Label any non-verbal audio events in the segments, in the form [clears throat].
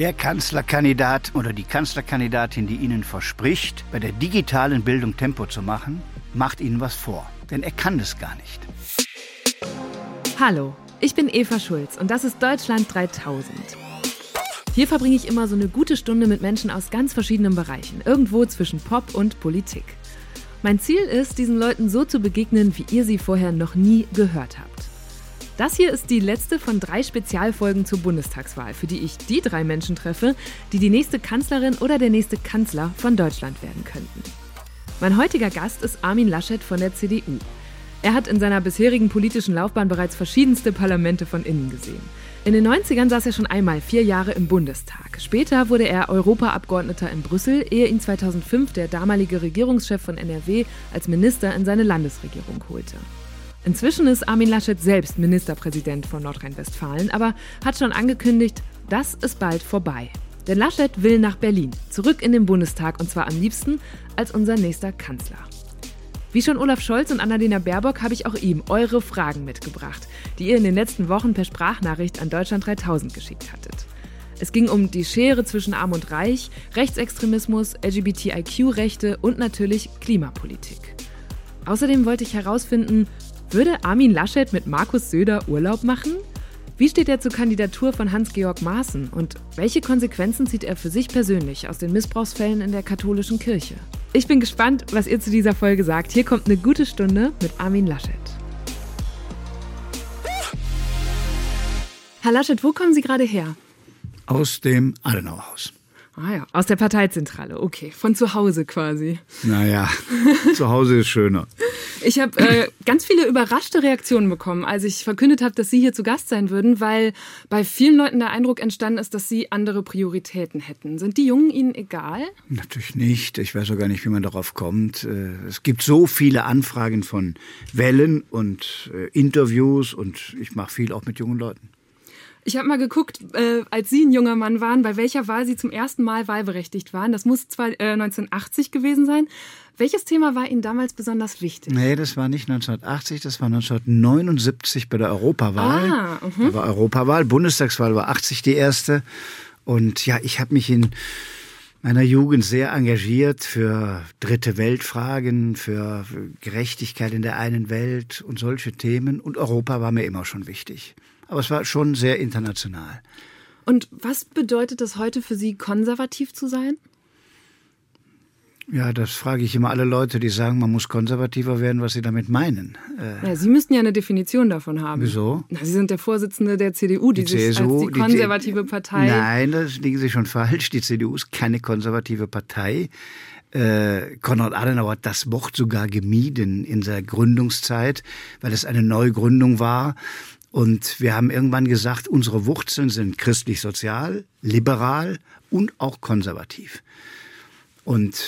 Der Kanzlerkandidat oder die Kanzlerkandidatin, die Ihnen verspricht, bei der digitalen Bildung Tempo zu machen, macht Ihnen was vor. Denn er kann es gar nicht. Hallo, ich bin Eva Schulz und das ist Deutschland 3000. Hier verbringe ich immer so eine gute Stunde mit Menschen aus ganz verschiedenen Bereichen, irgendwo zwischen Pop und Politik. Mein Ziel ist, diesen Leuten so zu begegnen, wie ihr sie vorher noch nie gehört habt. Das hier ist die letzte von drei Spezialfolgen zur Bundestagswahl, für die ich die drei Menschen treffe, die die nächste Kanzlerin oder der nächste Kanzler von Deutschland werden könnten. Mein heutiger Gast ist Armin Laschet von der CDU. Er hat in seiner bisherigen politischen Laufbahn bereits verschiedenste Parlamente von innen gesehen. In den 90ern saß er schon einmal vier Jahre im Bundestag. Später wurde er Europaabgeordneter in Brüssel, ehe ihn 2005 der damalige Regierungschef von NRW als Minister in seine Landesregierung holte. Inzwischen ist Armin Laschet selbst Ministerpräsident von Nordrhein-Westfalen, aber hat schon angekündigt, das ist bald vorbei. Denn Laschet will nach Berlin, zurück in den Bundestag und zwar am liebsten als unser nächster Kanzler. Wie schon Olaf Scholz und Annalena Baerbock habe ich auch ihm eure Fragen mitgebracht, die ihr in den letzten Wochen per Sprachnachricht an Deutschland 3000 geschickt hattet. Es ging um die Schere zwischen Arm und Reich, Rechtsextremismus, LGBTIQ-Rechte und natürlich Klimapolitik. Außerdem wollte ich herausfinden, würde Armin Laschet mit Markus Söder Urlaub machen? Wie steht er zur Kandidatur von Hans-Georg Maaßen und welche Konsequenzen zieht er für sich persönlich aus den Missbrauchsfällen in der katholischen Kirche? Ich bin gespannt, was ihr zu dieser Folge sagt. Hier kommt eine gute Stunde mit Armin Laschet. Herr Laschet, wo kommen Sie gerade her? Aus dem Adenauerhaus. Ah ja, aus der Parteizentrale, okay. Von zu Hause quasi. Naja, [laughs] zu Hause ist schöner. Ich habe äh, ganz viele überraschte Reaktionen bekommen, als ich verkündet habe, dass Sie hier zu Gast sein würden, weil bei vielen Leuten der Eindruck entstanden ist, dass Sie andere Prioritäten hätten. Sind die Jungen Ihnen egal? Natürlich nicht. Ich weiß auch gar nicht, wie man darauf kommt. Äh, es gibt so viele Anfragen von Wellen und äh, Interviews und ich mache viel auch mit jungen Leuten. Ich habe mal geguckt, äh, als Sie ein junger Mann waren, bei welcher Wahl Sie zum ersten Mal wahlberechtigt waren. Das muss zwar äh, 1980 gewesen sein. Welches Thema war Ihnen damals besonders wichtig? Nee, das war nicht 1980, das war 1979 bei der Europawahl. Ah, uh Da war Europawahl, Bundestagswahl war 80 die erste. Und ja, ich habe mich in meiner Jugend sehr engagiert für dritte Weltfragen, für Gerechtigkeit in der einen Welt und solche Themen. Und Europa war mir immer schon wichtig aber es war schon sehr international. Und was bedeutet es heute für Sie, konservativ zu sein? Ja, das frage ich immer alle Leute, die sagen, man muss konservativer werden, was sie damit meinen. Äh ja, Sie müssten ja eine Definition davon haben. Wieso? Na, sie sind der Vorsitzende der CDU, die, die sich CSU, als die konservative die, Partei. Nein, das liegen Sie schon falsch. Die CDU ist keine konservative Partei. Äh, Konrad Adenauer hat das Wort sogar gemieden in seiner Gründungszeit, weil es eine Neugründung war. Und wir haben irgendwann gesagt, unsere Wurzeln sind christlich-sozial, liberal und auch konservativ. Und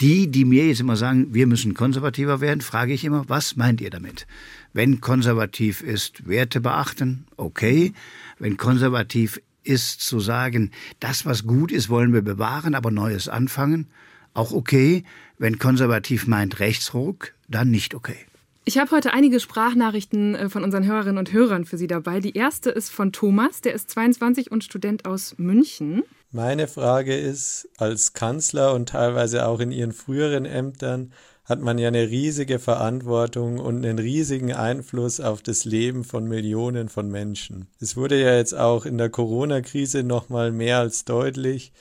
die, die mir jetzt immer sagen, wir müssen konservativer werden, frage ich immer, was meint ihr damit? Wenn konservativ ist, Werte beachten, okay. Wenn konservativ ist zu sagen, das, was gut ist, wollen wir bewahren, aber Neues anfangen, auch okay. Wenn konservativ meint Rechtsruck, dann nicht okay. Ich habe heute einige Sprachnachrichten äh, von unseren Hörerinnen und Hörern für Sie dabei. Die erste ist von Thomas, der ist 22 und Student aus München. Meine Frage ist, als Kanzler und teilweise auch in Ihren früheren Ämtern hat man ja eine riesige Verantwortung und einen riesigen Einfluss auf das Leben von Millionen von Menschen. Es wurde ja jetzt auch in der Corona-Krise nochmal mehr als deutlich,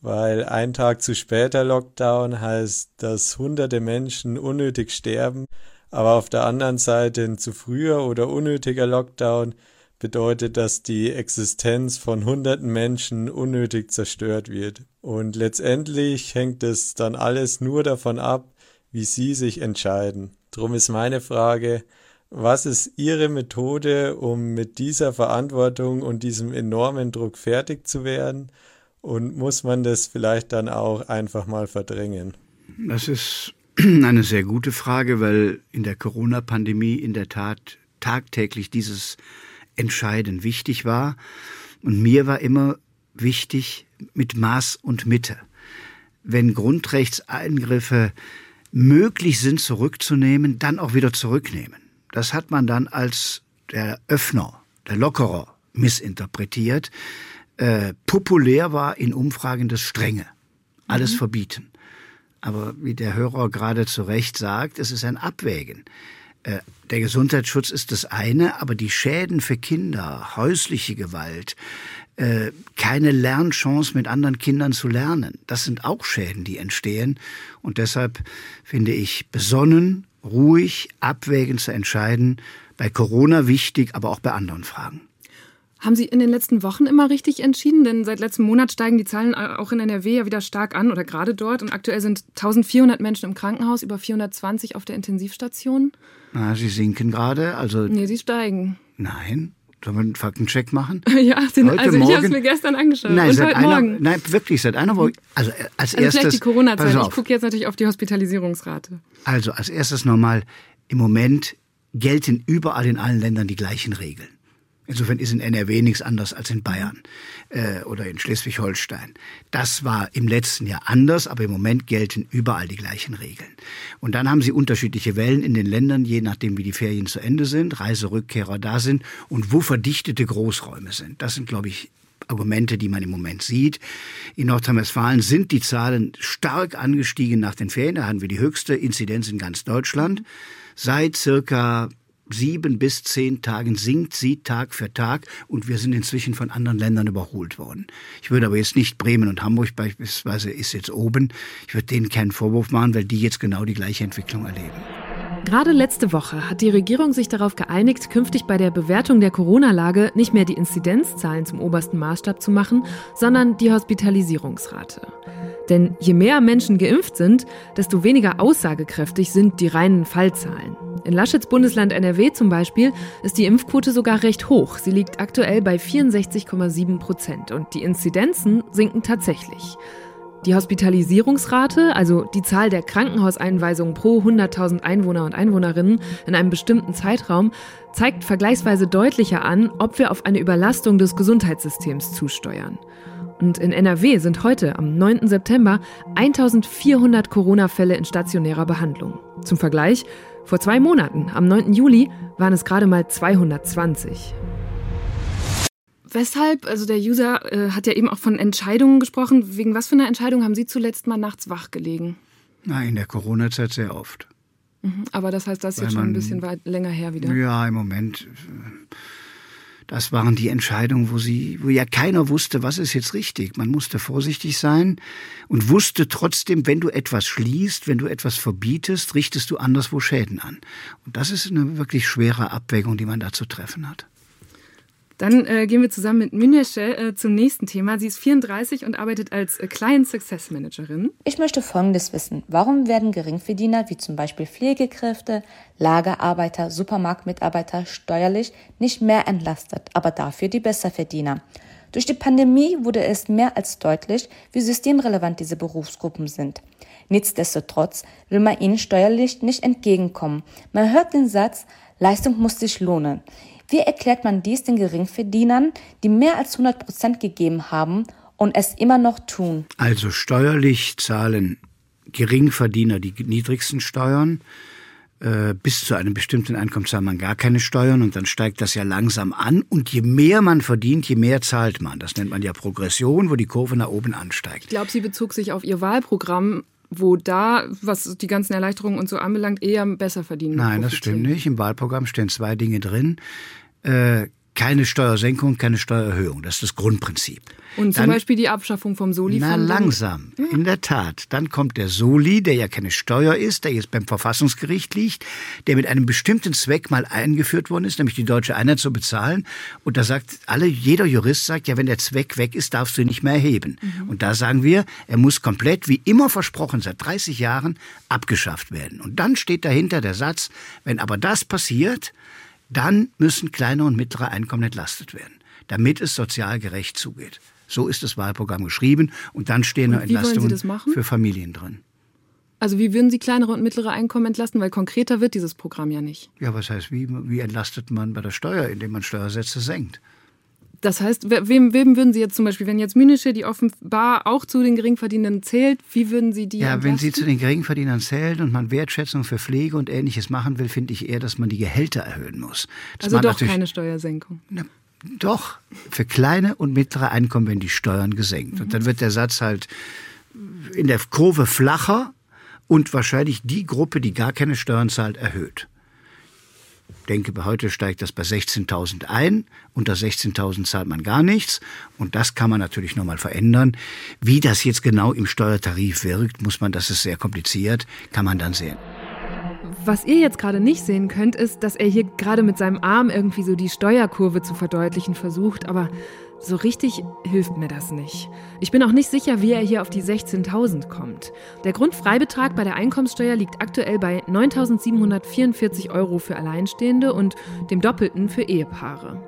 weil ein Tag zu später Lockdown heißt, dass hunderte Menschen unnötig sterben aber auf der anderen Seite ein zu früher oder unnötiger Lockdown bedeutet, dass die Existenz von hunderten Menschen unnötig zerstört wird. Und letztendlich hängt es dann alles nur davon ab, wie Sie sich entscheiden. Drum ist meine Frage, was ist Ihre Methode, um mit dieser Verantwortung und diesem enormen Druck fertig zu werden? Und muss man das vielleicht dann auch einfach mal verdrängen? Das ist [clears throat] Eine sehr gute Frage, weil in der Corona-Pandemie in der Tat tagtäglich dieses Entscheiden wichtig war. Und mir war immer wichtig mit Maß und Mitte. Wenn Grundrechtseingriffe möglich sind zurückzunehmen, dann auch wieder zurücknehmen. Das hat man dann als der Öffner, der Lockerer missinterpretiert. äh, populär war in Umfragen das Strenge. Alles mhm. verbieten. Aber wie der Hörer gerade zu Recht sagt, es ist ein Abwägen. Äh, der Gesundheitsschutz ist das eine, aber die Schäden für Kinder, häusliche Gewalt, äh, keine Lernchance mit anderen Kindern zu lernen, das sind auch Schäden, die entstehen. Und deshalb finde ich besonnen, ruhig, abwägend zu entscheiden, bei Corona wichtig, aber auch bei anderen Fragen. Haben Sie in den letzten Wochen immer richtig entschieden? Denn seit letztem Monat steigen die Zahlen auch in NRW ja wieder stark an oder gerade dort. Und aktuell sind 1400 Menschen im Krankenhaus, über 420 auf der Intensivstation. Na, sie sinken gerade. Also nee, sie steigen. Nein. Sollen wir einen Faktencheck machen? [laughs] ja, den, heute also ich habe es mir gestern angeschaut. Nein, und seit heute einer, morgen. Nein, wirklich, seit einer Woche. Also äh, als also erstes. Vielleicht die Corona-Zeit. Ich gucke jetzt natürlich auf die Hospitalisierungsrate. Also als erstes nochmal, im Moment gelten überall in allen Ländern die gleichen Regeln. Insofern ist in NRW nichts anderes als in Bayern äh, oder in Schleswig-Holstein. Das war im letzten Jahr anders, aber im Moment gelten überall die gleichen Regeln. Und dann haben sie unterschiedliche Wellen in den Ländern, je nachdem wie die Ferien zu Ende sind, Reiserückkehrer da sind und wo verdichtete Großräume sind. Das sind, glaube ich, Argumente, die man im Moment sieht. In Nordrhein-Westfalen sind die Zahlen stark angestiegen nach den Ferien. Da hatten wir die höchste Inzidenz in ganz Deutschland. Seit circa sieben bis zehn Tagen sinkt sie Tag für Tag und wir sind inzwischen von anderen Ländern überholt worden. Ich würde aber jetzt nicht Bremen und Hamburg beispielsweise ist jetzt oben. Ich würde denen keinen Vorwurf machen, weil die jetzt genau die gleiche Entwicklung erleben. Gerade letzte Woche hat die Regierung sich darauf geeinigt, künftig bei der Bewertung der Corona-Lage nicht mehr die Inzidenzzahlen zum obersten Maßstab zu machen, sondern die Hospitalisierungsrate. Denn je mehr Menschen geimpft sind, desto weniger aussagekräftig sind die reinen Fallzahlen. In Laschets Bundesland NRW zum Beispiel ist die Impfquote sogar recht hoch. Sie liegt aktuell bei 64,7 Prozent und die Inzidenzen sinken tatsächlich. Die Hospitalisierungsrate, also die Zahl der Krankenhauseinweisungen pro 100.000 Einwohner und Einwohnerinnen in einem bestimmten Zeitraum, zeigt vergleichsweise deutlicher an, ob wir auf eine Überlastung des Gesundheitssystems zusteuern. Und in NRW sind heute, am 9. September, 1400 Corona-Fälle in stationärer Behandlung. Zum Vergleich, vor zwei Monaten, am 9. Juli, waren es gerade mal 220. Weshalb, also der User äh, hat ja eben auch von Entscheidungen gesprochen. Wegen was für einer Entscheidung haben Sie zuletzt mal nachts wach gelegen? Na, in der Corona-Zeit sehr oft. Mhm, aber das heißt, das ist jetzt schon ein bisschen weit, länger her wieder. Ja, im Moment. Das waren die Entscheidungen, wo sie, wo ja keiner wusste, was ist jetzt richtig. Man musste vorsichtig sein und wusste trotzdem, wenn du etwas schließt, wenn du etwas verbietest, richtest du anderswo Schäden an. Und das ist eine wirklich schwere Abwägung, die man da zu treffen hat. Dann äh, gehen wir zusammen mit Münesche äh, zum nächsten Thema. Sie ist 34 und arbeitet als äh, Client Success Managerin. Ich möchte Folgendes wissen. Warum werden Geringverdiener wie zum Beispiel Pflegekräfte, Lagerarbeiter, Supermarktmitarbeiter steuerlich nicht mehr entlastet, aber dafür die Besserverdiener? Durch die Pandemie wurde es mehr als deutlich, wie systemrelevant diese Berufsgruppen sind. Nichtsdestotrotz will man ihnen steuerlich nicht entgegenkommen. Man hört den Satz, Leistung muss sich lohnen. Wie erklärt man dies den Geringverdienern, die mehr als 100 Prozent gegeben haben und es immer noch tun? Also steuerlich zahlen Geringverdiener die niedrigsten Steuern. Äh, bis zu einem bestimmten Einkommen zahlt man gar keine Steuern und dann steigt das ja langsam an. Und je mehr man verdient, je mehr zahlt man. Das nennt man ja Progression, wo die Kurve nach oben ansteigt. Ich glaube, sie bezog sich auf ihr Wahlprogramm wo da, was die ganzen Erleichterungen und so anbelangt, eher besser verdienen. Nein, das stimmt nicht. Im Wahlprogramm stehen zwei Dinge drin äh, keine Steuersenkung, keine Steuererhöhung. Das ist das Grundprinzip. Und zum Dann, Beispiel die Abschaffung vom Soli? Na, langsam. Ja. In der Tat. Dann kommt der Soli, der ja keine Steuer ist, der jetzt beim Verfassungsgericht liegt, der mit einem bestimmten Zweck mal eingeführt worden ist, nämlich die deutsche Einheit zu bezahlen. Und da sagt alle, jeder Jurist sagt, ja, wenn der Zweck weg ist, darfst du ihn nicht mehr erheben. Mhm. Und da sagen wir, er muss komplett, wie immer versprochen, seit 30 Jahren abgeschafft werden. Und dann steht dahinter der Satz, wenn aber das passiert, dann müssen kleine und mittlere Einkommen entlastet werden, damit es sozial gerecht zugeht. So ist das Wahlprogramm geschrieben und dann stehen noch Entlastungen für Familien drin. Also wie würden Sie kleinere und mittlere Einkommen entlasten? Weil konkreter wird dieses Programm ja nicht. Ja, was heißt, wie, wie entlastet man bei der Steuer, indem man Steuersätze senkt? Das heißt, wem, wem würden Sie jetzt zum Beispiel, wenn jetzt Münische, die offenbar auch zu den Geringverdienenden zählt, wie würden Sie die Ja, entlasten? wenn sie zu den Geringverdienern zählt und man Wertschätzung für Pflege und Ähnliches machen will, finde ich eher, dass man die Gehälter erhöhen muss. Das also doch keine Steuersenkung. Na, Doch, für kleine und mittlere Einkommen werden die Steuern gesenkt. Und dann wird der Satz halt in der Kurve flacher und wahrscheinlich die Gruppe, die gar keine Steuern zahlt, erhöht. Denke, heute steigt das bei 16.000 ein. Unter 16.000 zahlt man gar nichts. Und das kann man natürlich nochmal verändern. Wie das jetzt genau im Steuertarif wirkt, muss man, das ist sehr kompliziert, kann man dann sehen. Was ihr jetzt gerade nicht sehen könnt, ist, dass er hier gerade mit seinem Arm irgendwie so die Steuerkurve zu verdeutlichen versucht, aber so richtig hilft mir das nicht. Ich bin auch nicht sicher, wie er hier auf die 16.000 kommt. Der Grundfreibetrag bei der Einkommenssteuer liegt aktuell bei 9.744 Euro für Alleinstehende und dem Doppelten für Ehepaare.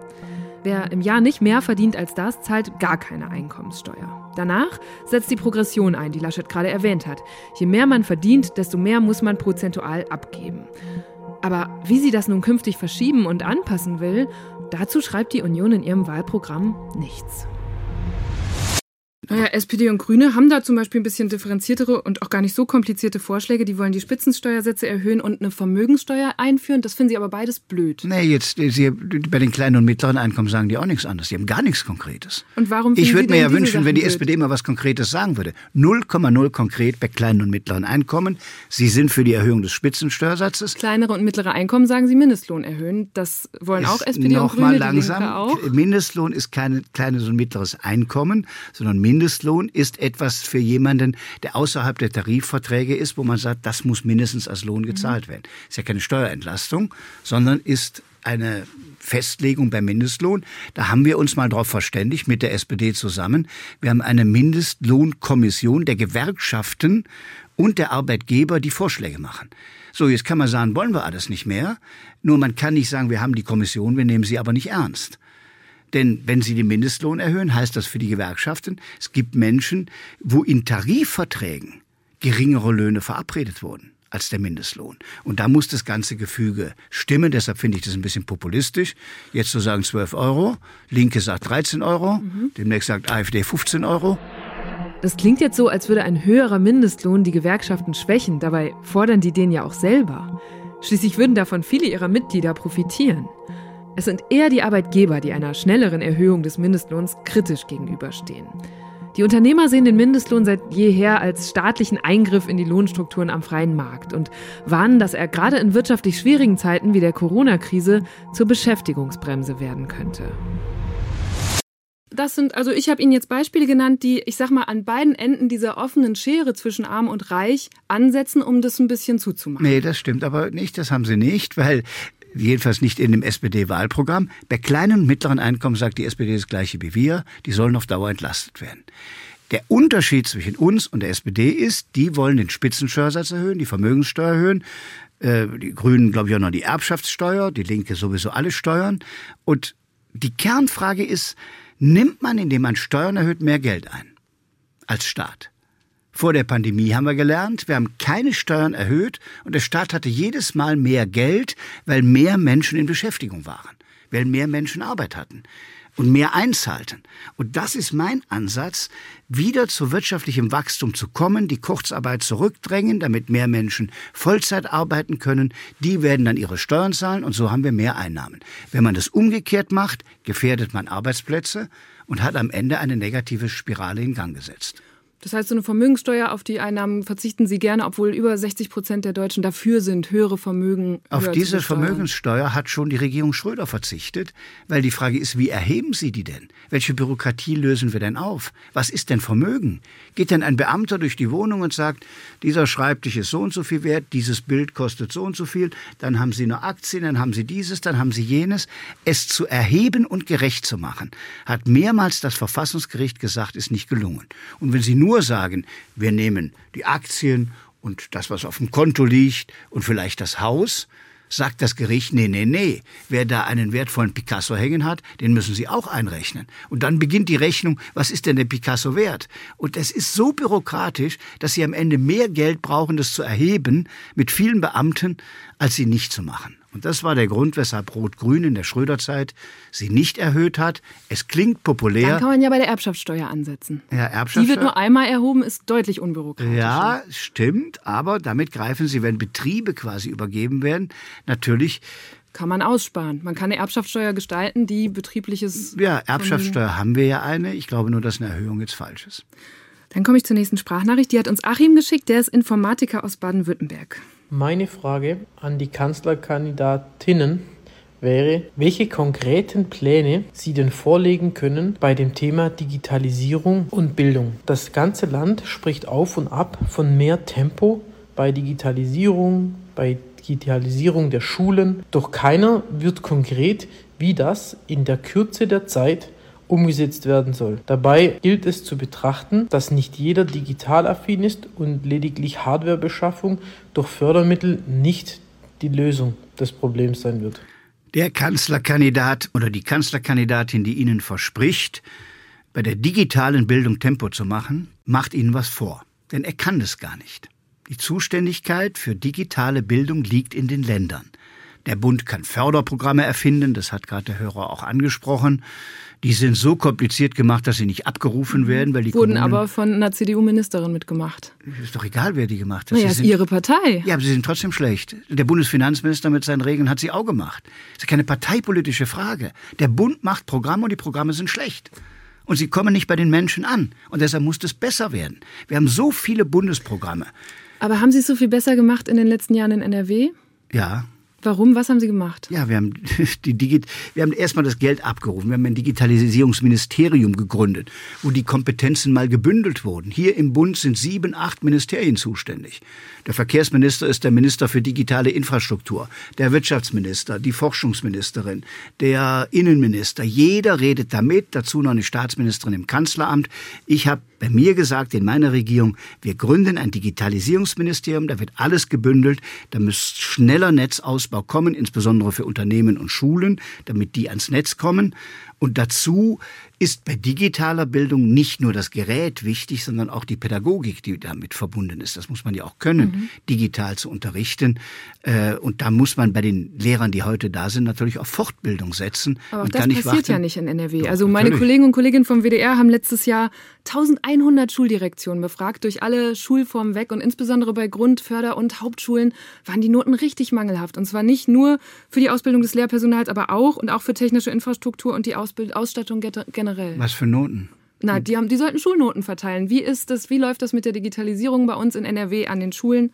Wer im Jahr nicht mehr verdient als das, zahlt gar keine Einkommenssteuer. Danach setzt die Progression ein, die Laschet gerade erwähnt hat. Je mehr man verdient, desto mehr muss man prozentual abgeben. Aber wie sie das nun künftig verschieben und anpassen will, dazu schreibt die Union in ihrem Wahlprogramm nichts. Naja, SPD und Grüne haben da zum Beispiel ein bisschen differenziertere und auch gar nicht so komplizierte Vorschläge. Die wollen die Spitzensteuersätze erhöhen und eine Vermögenssteuer einführen. Das finden sie aber beides blöd. Nee, jetzt sie, bei den kleinen und mittleren Einkommen sagen die auch nichts anderes. Die haben gar nichts Konkretes. Und warum Ich würde mir ja wünschen, Sachen wenn die blöd? SPD mal was Konkretes sagen würde. 0,0 konkret bei kleinen und mittleren Einkommen. Sie sind für die Erhöhung des Spitzensteuersatzes. Kleinere und mittlere Einkommen sagen sie Mindestlohn erhöhen. Das wollen auch Ist SPD und Grüne, mal die langsam. Auch. Mindestlohn ist kein kleines und mittleres Einkommen, sondern Mindestlohn ist etwas für jemanden, der außerhalb der Tarifverträge ist, wo man sagt, das muss mindestens als Lohn gezahlt werden. Ist ja keine Steuerentlastung, sondern ist eine Festlegung beim Mindestlohn. Da haben wir uns mal darauf verständigt mit der SPD zusammen. Wir haben eine Mindestlohnkommission der Gewerkschaften und der Arbeitgeber, die Vorschläge machen. So, jetzt kann man sagen, wollen wir alles nicht mehr. Nur man kann nicht sagen, wir haben die Kommission, wir nehmen sie aber nicht ernst. Denn wenn Sie den Mindestlohn erhöhen, heißt das für die Gewerkschaften, es gibt Menschen, wo in Tarifverträgen geringere Löhne verabredet wurden als der Mindestlohn. Und da muss das ganze Gefüge stimmen. Deshalb finde ich das ein bisschen populistisch. Jetzt zu sagen 12 Euro, Linke sagt 13 Euro, demnächst sagt AfD 15 Euro. Das klingt jetzt so, als würde ein höherer Mindestlohn die Gewerkschaften schwächen. Dabei fordern die den ja auch selber. Schließlich würden davon viele ihrer Mitglieder profitieren. Es sind eher die Arbeitgeber, die einer schnelleren Erhöhung des Mindestlohns kritisch gegenüberstehen. Die Unternehmer sehen den Mindestlohn seit jeher als staatlichen Eingriff in die Lohnstrukturen am freien Markt und warnen, dass er gerade in wirtschaftlich schwierigen Zeiten wie der Corona-Krise zur Beschäftigungsbremse werden könnte. Das sind, also ich habe Ihnen jetzt Beispiele genannt, die, ich sag mal, an beiden Enden dieser offenen Schere zwischen Arm und Reich ansetzen, um das ein bisschen zuzumachen. Nee, das stimmt aber nicht, das haben sie nicht, weil jedenfalls nicht in dem SPD-Wahlprogramm. Bei kleinen und mittleren Einkommen sagt die SPD das gleiche wie wir, die sollen auf Dauer entlastet werden. Der Unterschied zwischen uns und der SPD ist, die wollen den Spitzensteuersatz erhöhen, die Vermögenssteuer erhöhen, äh, die Grünen, glaube ich, auch noch die Erbschaftssteuer, die Linke sowieso alle Steuern. Und die Kernfrage ist, nimmt man, indem man Steuern erhöht, mehr Geld ein als Staat? Vor der Pandemie haben wir gelernt, wir haben keine Steuern erhöht und der Staat hatte jedes Mal mehr Geld, weil mehr Menschen in Beschäftigung waren, weil mehr Menschen Arbeit hatten und mehr einzahlten. Und das ist mein Ansatz, wieder zu wirtschaftlichem Wachstum zu kommen, die Kurzarbeit zurückdrängen, damit mehr Menschen Vollzeit arbeiten können. Die werden dann ihre Steuern zahlen und so haben wir mehr Einnahmen. Wenn man das umgekehrt macht, gefährdet man Arbeitsplätze und hat am Ende eine negative Spirale in Gang gesetzt. Das heißt, so eine Vermögenssteuer auf die Einnahmen verzichten Sie gerne, obwohl über 60 Prozent der Deutschen dafür sind, höhere Vermögen Auf diese. Vermögenssteuer hat schon die Regierung Schröder verzichtet, weil die Frage ist, wie erheben Sie die denn? Welche Bürokratie lösen wir denn auf? Was ist denn Vermögen? Geht denn ein Beamter durch die Wohnung und sagt, dieser Schreibtisch ist so und so viel wert, dieses Bild kostet so und so viel, dann haben Sie nur Aktien, dann haben Sie dieses, dann haben Sie jenes. Es zu erheben und gerecht zu machen, hat mehrmals das Verfassungsgericht gesagt, ist nicht gelungen. Und wenn Sie nur sagen, wir nehmen die Aktien und das, was auf dem Konto liegt und vielleicht das Haus, sagt das Gericht, nee, nee, nee. Wer da einen wertvollen Picasso hängen hat, den müssen Sie auch einrechnen. Und dann beginnt die Rechnung, was ist denn der Picasso wert? Und es ist so bürokratisch, dass Sie am Ende mehr Geld brauchen, das zu erheben mit vielen Beamten, als sie nicht zu machen. Und das war der Grund, weshalb Rot-Grün in der Schröder-Zeit sie nicht erhöht hat. Es klingt Dann populär. kann man ja bei der Erbschaftssteuer ansetzen. Ja, Die Erbschaftssteuer- wird nur einmal erhoben, ist deutlich unbürokratischer. Ja, stimmt, aber damit greifen Sie, wenn Betriebe quasi übergeben werden, natürlich kann man aussparen. Man kann eine Erbschaftssteuer gestalten, die betriebliches. Ja, Erbschaftssteuer haben wir ja eine. Ich glaube nur, dass eine Erhöhung jetzt falsch ist. Dann komme ich zur nächsten Sprachnachricht. Die hat uns Achim geschickt. Der ist Informatiker aus Baden-Württemberg. Meine Frage an die Kanzlerkandidatinnen wäre, welche konkreten Pläne Sie denn vorlegen können bei dem Thema Digitalisierung und Bildung. Das ganze Land spricht auf und ab von mehr Tempo bei Digitalisierung, bei Digitalisierung der Schulen, doch keiner wird konkret, wie das in der Kürze der Zeit umgesetzt werden soll. Dabei gilt es zu betrachten, dass nicht jeder digital affin ist und lediglich Hardwarebeschaffung durch Fördermittel nicht die Lösung des Problems sein wird. Der Kanzlerkandidat oder die Kanzlerkandidatin, die Ihnen verspricht, bei der digitalen Bildung Tempo zu machen, macht Ihnen was vor. Denn er kann es gar nicht. Die Zuständigkeit für digitale Bildung liegt in den Ländern. Der Bund kann Förderprogramme erfinden, das hat gerade der Hörer auch angesprochen. Die sind so kompliziert gemacht, dass sie nicht abgerufen mhm. werden, weil die wurden Kommunen aber von einer CDU-Ministerin mitgemacht. Ist doch egal, wer die gemacht hat. Naja, ist ihre Partei. Ja, aber sie sind trotzdem schlecht. Der Bundesfinanzminister mit seinen Regeln hat sie auch gemacht. Das ist keine parteipolitische Frage. Der Bund macht Programme und die Programme sind schlecht. Und sie kommen nicht bei den Menschen an. Und deshalb muss es besser werden. Wir haben so viele Bundesprogramme. Aber haben Sie es so viel besser gemacht in den letzten Jahren in NRW? Ja, Warum? Was haben Sie gemacht? Ja, wir haben, [laughs] die Digit wir haben erstmal das Geld abgerufen. Wir haben ein Digitalisierungsministerium gegründet, wo die Kompetenzen mal gebündelt wurden. Hier im Bund sind sieben, acht Ministerien zuständig. Der Verkehrsminister ist der Minister für digitale Infrastruktur, der Wirtschaftsminister, die Forschungsministerin, der Innenminister. Jeder redet damit, dazu noch eine Staatsministerin im Kanzleramt. Ich habe bei mir gesagt, in meiner Regierung, wir gründen ein Digitalisierungsministerium, da wird alles gebündelt, da muss schneller Netzausbau kommen, insbesondere für Unternehmen und Schulen, damit die ans Netz kommen. Und dazu ist bei digitaler Bildung nicht nur das Gerät wichtig, sondern auch die Pädagogik, die damit verbunden ist. Das muss man ja auch können, mhm. digital zu unterrichten. Äh, und da muss man bei den Lehrern, die heute da sind, natürlich auf Fortbildung setzen. Aber auch das passiert warten. ja nicht in NRW. Doch, also meine natürlich. Kollegen und Kolleginnen vom WDR haben letztes Jahr 1100 Schuldirektionen befragt, durch alle Schulformen weg und insbesondere bei Grund-, Förder- und Hauptschulen waren die Noten richtig mangelhaft. Und zwar nicht nur für die Ausbildung des Lehrpersonals, aber auch und auch für technische Infrastruktur und die Ausbild Ausstattung generell. Was für Noten? Na, die, haben, die sollten Schulnoten verteilen. Wie ist das, wie läuft das mit der Digitalisierung bei uns in NRW an den Schulen?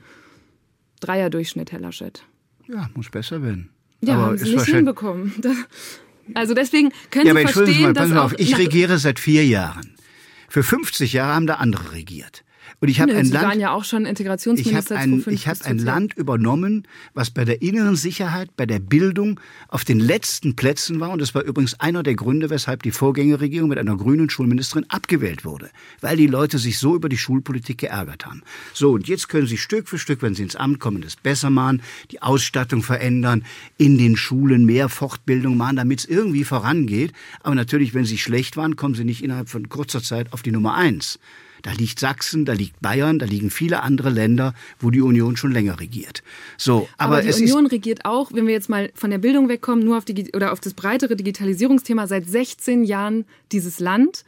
Dreierdurchschnitt, Herr Laschet. Ja, muss besser werden. Ja, aber haben sie nicht hinbekommen. [laughs] also deswegen können ja, Sie verstehen, mal, dass auf, ich regiere seit vier Jahren. Für 50 Jahre haben da andere regiert. Und ich habe ein Sie Land. waren ja auch schon Integrationsminister. Ich habe ein, ich hab ein Land übernommen, was bei der inneren Sicherheit, bei der Bildung auf den letzten Plätzen war. Und das war übrigens einer der Gründe, weshalb die Vorgängerregierung mit einer grünen Schulministerin abgewählt wurde. Weil die Leute sich so über die Schulpolitik geärgert haben. So, und jetzt können sie Stück für Stück, wenn sie ins Amt kommen, das besser machen, die Ausstattung verändern, in den Schulen mehr Fortbildung machen, damit es irgendwie vorangeht. Aber natürlich, wenn sie schlecht waren, kommen sie nicht innerhalb von kurzer Zeit auf die Nummer eins. Da liegt Sachsen, da liegt Bayern, da liegen viele andere Länder, wo die Union schon länger regiert. So, aber, aber die Union regiert auch, wenn wir jetzt mal von der Bildung wegkommen, nur auf die oder auf das breitere Digitalisierungsthema seit 16 Jahren dieses Land.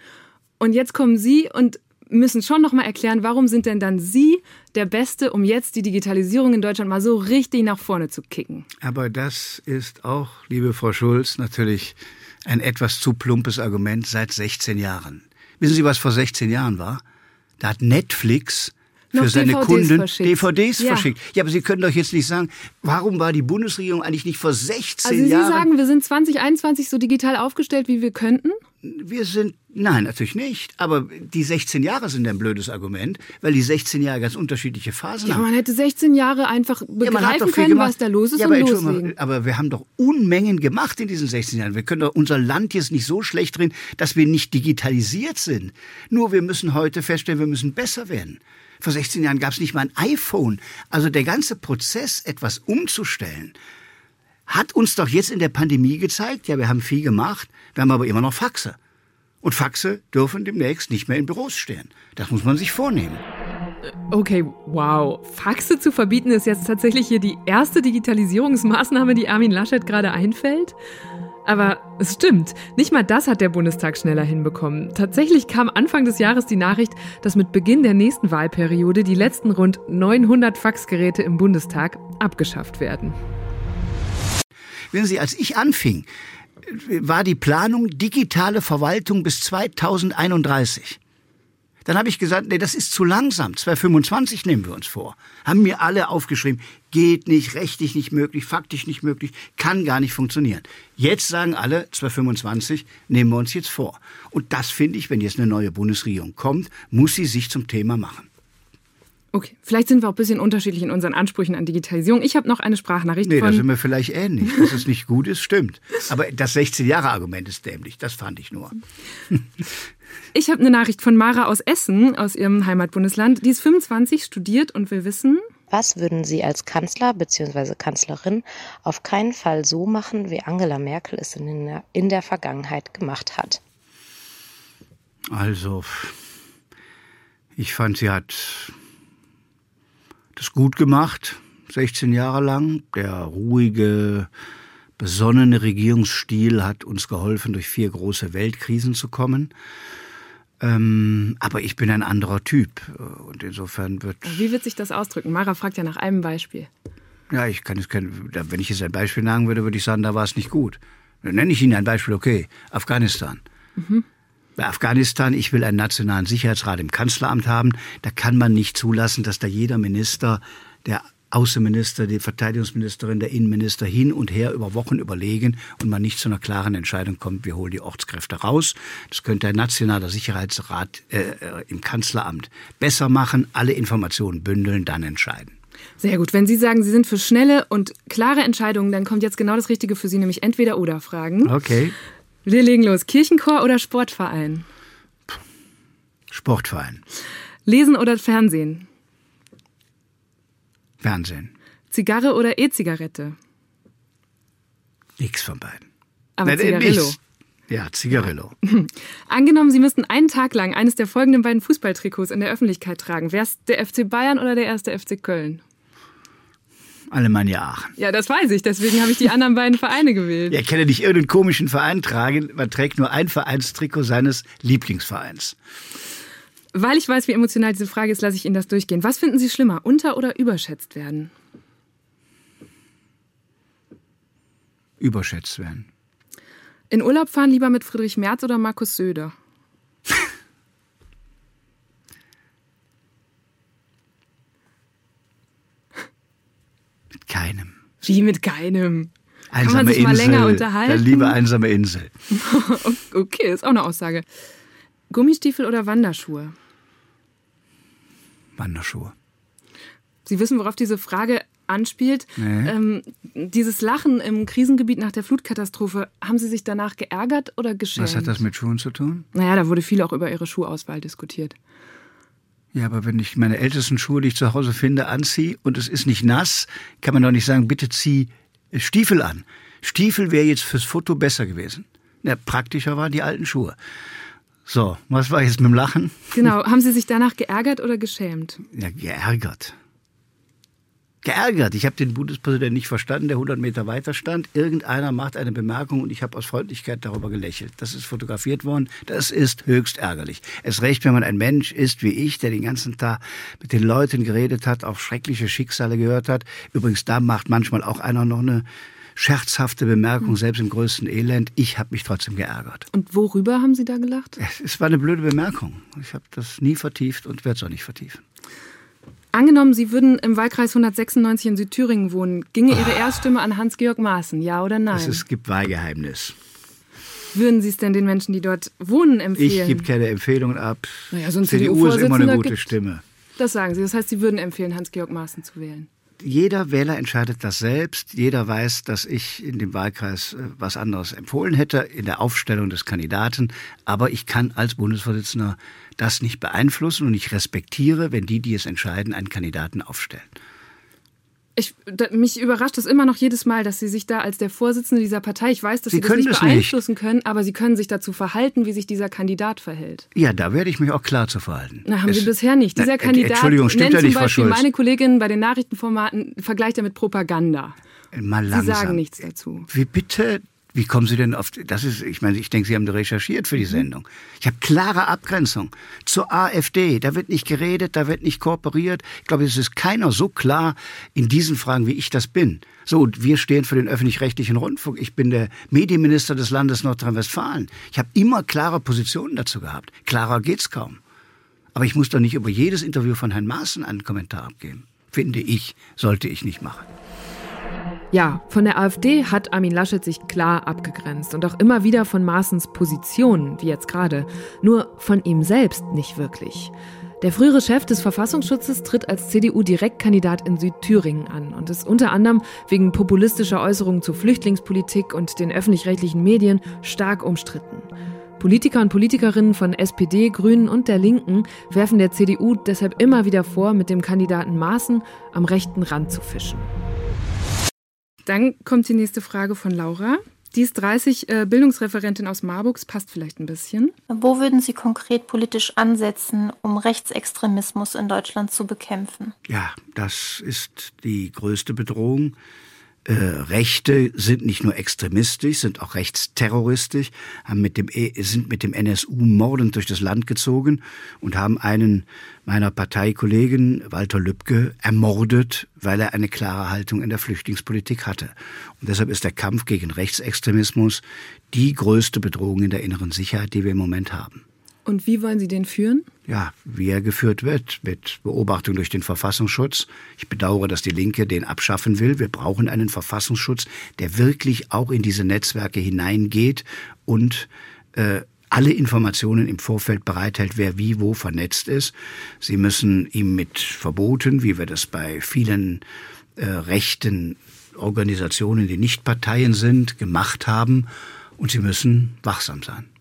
Und jetzt kommen Sie und müssen schon noch mal erklären, warum sind denn dann Sie der Beste, um jetzt die Digitalisierung in Deutschland mal so richtig nach vorne zu kicken? Aber das ist auch, liebe Frau Schulz, natürlich ein etwas zu plumpes Argument seit 16 Jahren. Wissen Sie, was vor 16 Jahren war? Da hat Netflix für seine DVDs Kunden verschickt. DVDs ja. verschickt. Ja, aber Sie können doch jetzt nicht sagen, warum war die Bundesregierung eigentlich nicht vor 16 also Jahren... Also Sie sagen, wir sind 2021 so digital aufgestellt, wie wir könnten? Wir sind, nein, natürlich nicht. Aber die 16 Jahre sind ein blödes Argument, weil die 16 Jahre ganz unterschiedliche Phasen ja, haben. Man hätte 16 Jahre einfach begreifen ja, können, was da los ist ja, und aber, loslegen. Aber wir haben doch Unmengen gemacht in diesen 16 Jahren. Wir können doch unser Land jetzt nicht so schlecht drehen, dass wir nicht digitalisiert sind. Nur wir müssen heute feststellen, wir müssen besser werden. Vor 16 Jahren gab es nicht mal ein iPhone. Also der ganze Prozess, etwas umzustellen, hat uns doch jetzt in der Pandemie gezeigt, ja, wir haben viel gemacht, wir haben aber immer noch Faxe. Und Faxe dürfen demnächst nicht mehr in Büros stehen. Das muss man sich vornehmen. Okay, wow. Faxe zu verbieten ist jetzt tatsächlich hier die erste Digitalisierungsmaßnahme, die Armin Laschet gerade einfällt? Aber es stimmt, nicht mal das hat der Bundestag schneller hinbekommen. Tatsächlich kam Anfang des Jahres die Nachricht, dass mit Beginn der nächsten Wahlperiode die letzten rund 900 Faxgeräte im Bundestag abgeschafft werden. Wissen Sie, als ich anfing, war die Planung digitale Verwaltung bis 2031. Dann habe ich gesagt, nee, das ist zu langsam. 225 nehmen wir uns vor. Haben mir alle aufgeschrieben, geht nicht, rechtlich nicht möglich, faktisch nicht möglich, kann gar nicht funktionieren. Jetzt sagen alle, 225 nehmen wir uns jetzt vor. Und das finde ich, wenn jetzt eine neue Bundesregierung kommt, muss sie sich zum Thema machen. Okay, vielleicht sind wir auch ein bisschen unterschiedlich in unseren Ansprüchen an Digitalisierung. Ich habe noch eine Sprachnachricht nee, von... Da sind wir vielleicht ähnlich. [laughs] Dass es nicht gut ist, stimmt. Aber das 16-Jahre-Argument ist dämlich. Das fand ich nur. [laughs] Ich habe eine Nachricht von Mara aus Essen, aus ihrem Heimatbundesland. Die ist 25, studiert und will wissen... Was würden Sie als Kanzler bzw. Kanzlerin auf keinen Fall so machen, wie Angela Merkel es in der, in der Vergangenheit gemacht hat? Also, ich fand, sie hat das gut gemacht, 16 Jahre lang. Der ruhige, besonnene Regierungsstil hat uns geholfen, durch vier große Weltkrisen zu kommen. Ähm, aber ich bin ein anderer Typ und insofern wird. Wie wird sich das ausdrücken? Mara fragt ja nach einem Beispiel. Ja, ich kann es kein, wenn ich jetzt ein Beispiel sagen würde, würde ich sagen, da war es nicht gut. Dann nenne ich Ihnen ein Beispiel, okay, Afghanistan. Mhm. Bei Afghanistan, ich will einen nationalen Sicherheitsrat im Kanzleramt haben, da kann man nicht zulassen, dass da jeder Minister, der Außenminister, die Verteidigungsministerin, der Innenminister hin und her über Wochen überlegen und man nicht zu einer klaren Entscheidung kommt, wir holen die Ortskräfte raus. Das könnte ein nationaler Sicherheitsrat äh, äh im Kanzleramt besser machen, alle Informationen bündeln, dann entscheiden. Sehr gut. Wenn Sie sagen, Sie sind für schnelle und klare Entscheidungen, dann kommt jetzt genau das Richtige für Sie, nämlich entweder oder Fragen. Okay. Wir legen los. Kirchenchor oder Sportverein? Sportverein. Lesen oder Fernsehen? Fernsehen. Zigarre oder E-Zigarette? Nix von beiden. Aber Zigarillo. Ja, Zigarillo. [laughs] Angenommen, Sie müssten einen Tag lang eines der folgenden beiden Fußballtrikots in der Öffentlichkeit tragen. Wäre es der FC Bayern oder der erste FC Köln? Alemannia Aachen. Ja, das weiß ich. Deswegen habe ich die anderen beiden Vereine gewählt. Ja, ich kann ja nicht irgendeinen komischen Verein tragen. Man trägt nur ein Vereinstrikot seines Lieblingsvereins. Weil ich weiß, wie emotional diese Frage ist, lasse ich Ihnen das durchgehen. Was finden Sie schlimmer, unter- oder überschätzt werden? Überschätzt werden. In Urlaub fahren lieber mit Friedrich Merz oder Markus Söder? mit keinem. Wie mit keinem? Einsame Kann man sich Insel, mal länger unterhalten? Dann lieber einsame Insel. [laughs] okay, ist auch eine Aussage. Gummistiefel oder Wanderschuhe? Wanderschuhe. Sie wissen, worauf diese Frage anspielt. Nee. Ähm, dieses Lachen im Krisengebiet nach der Flutkatastrophe, haben Sie sich danach geärgert oder geschämt? Was hat das mit Schuhen zu tun? Naja, da wurde viel auch über Ihre Schuhauswahl diskutiert. Ja, aber wenn ich meine ältesten Schuhe, die ich zu Hause finde, anziehe und es ist nicht nass, kann man doch nicht sagen, bitte zieh Stiefel an. Stiefel wäre jetzt fürs Foto besser gewesen. Ja, praktischer waren die alten Schuhe. So, was war jetzt mit dem Lachen? Genau, haben Sie sich danach geärgert oder geschämt? Ja, geärgert. Geärgert. Ich habe den Bundespräsidenten nicht verstanden, der 100 Meter weiter stand. Irgendeiner macht eine Bemerkung und ich habe aus Freundlichkeit darüber gelächelt. Das ist fotografiert worden. Das ist höchst ärgerlich. Es recht, wenn man ein Mensch ist wie ich, der den ganzen Tag mit den Leuten geredet hat, auf schreckliche Schicksale gehört hat. Übrigens, da macht manchmal auch einer noch eine scherzhafte Bemerkung, selbst im größten Elend. Ich habe mich trotzdem geärgert. Und worüber haben Sie da gelacht? Es war eine blöde Bemerkung. Ich habe das nie vertieft und werde es auch nicht vertiefen. Angenommen, Sie würden im Wahlkreis 196 in Südthüringen wohnen, ginge Ihre Erststimme an Hans-Georg Maaßen, ja oder nein? Es gibt Wahlgeheimnis. Würden Sie es denn den Menschen, die dort wohnen, empfehlen? Ich gebe keine Empfehlungen ab. Naja, so ein CDU ist immer eine gute Stimme. Das sagen Sie. Das heißt, Sie würden empfehlen, Hans-Georg Maaßen zu wählen jeder Wähler entscheidet das selbst. Jeder weiß, dass ich in dem Wahlkreis äh, was anderes empfohlen hätte in der Aufstellung des Kandidaten. Aber ich kann als Bundesvorsitzender das nicht beeinflussen und ich respektiere, wenn die, die es entscheiden, einen Kandidaten aufstellen. Ich, mich überrascht es immer noch jedes Mal, dass Sie sich da als der Vorsitzende dieser Partei, ich weiß, dass Sie, Sie das nicht beeinflussen nicht. können, aber Sie können sich dazu verhalten, wie sich dieser Kandidat verhält. Ja, da werde ich mich auch klar zu verhalten. Na, haben es, Sie bisher nicht. Dieser na, Kandidat Entschuldigung, stimmt nennt ja nicht, zum Beispiel meine Kollegin bei den Nachrichtenformaten, vergleicht er mit Propaganda. Mal Sie langsam. sagen nichts dazu. Wie bitte? Wie kommen Sie denn auf, das ist, ich meine, ich denke, Sie haben recherchiert für die mhm. Sendung. Ich habe klare Abgrenzung zur AfD. Da wird nicht geredet, da wird nicht kooperiert. Ich glaube, es ist keiner so klar in diesen Fragen, wie ich das bin. So, wir stehen für den öffentlich-rechtlichen Rundfunk. Ich bin der Medienminister des Landes Nordrhein-Westfalen. Ich habe immer klare Positionen dazu gehabt. Klarer geht's kaum. Aber ich muss doch nicht über jedes Interview von Herrn Maaßen einen Kommentar abgeben. Finde ich, sollte ich nicht machen. Ja, von der AfD hat Armin Laschet sich klar abgegrenzt und auch immer wieder von Maaßens Position, wie jetzt gerade. Nur von ihm selbst nicht wirklich. Der frühere Chef des Verfassungsschutzes tritt als CDU-Direktkandidat in Südthüringen an und ist unter anderem wegen populistischer Äußerungen zur Flüchtlingspolitik und den öffentlich-rechtlichen Medien stark umstritten. Politiker und Politikerinnen von SPD, Grünen und der Linken werfen der CDU deshalb immer wieder vor, mit dem Kandidaten Maaßen am rechten Rand zu fischen. Dann kommt die nächste Frage von Laura. Die ist 30, äh, Bildungsreferentin aus Marburg, passt vielleicht ein bisschen. Wo würden Sie konkret politisch ansetzen, um Rechtsextremismus in Deutschland zu bekämpfen? Ja, das ist die größte Bedrohung äh, Rechte sind nicht nur extremistisch, sind auch rechtsterroristisch, haben mit dem, e, sind mit dem NSU mordend durch das Land gezogen und haben einen meiner Parteikollegen, Walter Lübcke, ermordet, weil er eine klare Haltung in der Flüchtlingspolitik hatte. Und deshalb ist der Kampf gegen Rechtsextremismus die größte Bedrohung in der inneren Sicherheit, die wir im Moment haben. Und wie wollen Sie den führen? Ja, wie er geführt wird, mit Beobachtung durch den Verfassungsschutz. Ich bedauere, dass die Linke den abschaffen will. Wir brauchen einen Verfassungsschutz, der wirklich auch in diese Netzwerke hineingeht und äh, alle Informationen im Vorfeld bereithält, wer wie wo vernetzt ist. Sie müssen ihm mit Verboten, wie wir das bei vielen äh, rechten Organisationen, die nicht Parteien sind, gemacht haben. Und sie müssen wachsam sein.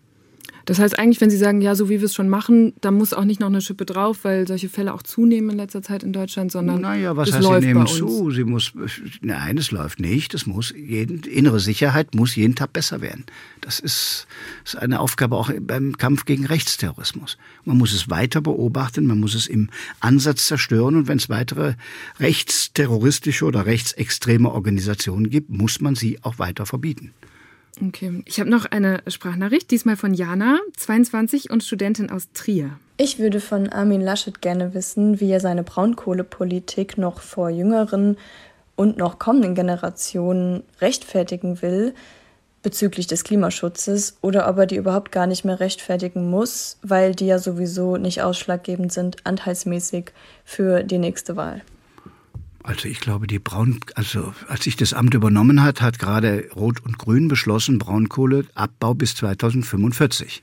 Das heißt eigentlich, wenn Sie sagen, ja, so wie wir es schon machen, da muss auch nicht noch eine Schippe drauf, weil solche Fälle auch zunehmen in letzter Zeit in Deutschland, sondern naja, was es heißt, läuft sie nehmen zu? Sie muss, nein, es läuft nicht. Es muss jeden, innere Sicherheit muss jeden Tag besser werden. Das ist, ist eine Aufgabe auch beim Kampf gegen Rechtsterrorismus. Man muss es weiter beobachten, man muss es im Ansatz zerstören und wenn es weitere rechtsterroristische oder rechtsextreme Organisationen gibt, muss man sie auch weiter verbieten. Okay, ich habe noch eine Sprachnachricht, diesmal von Jana, 22 und Studentin aus Trier. Ich würde von Armin Laschet gerne wissen, wie er seine Braunkohlepolitik noch vor jüngeren und noch kommenden Generationen rechtfertigen will bezüglich des Klimaschutzes oder ob er die überhaupt gar nicht mehr rechtfertigen muss, weil die ja sowieso nicht ausschlaggebend sind, anteilsmäßig für die nächste Wahl. Also ich glaube, die Braun, also als ich das Amt übernommen hat, hat gerade Rot und Grün beschlossen, Braunkohleabbau bis 2045.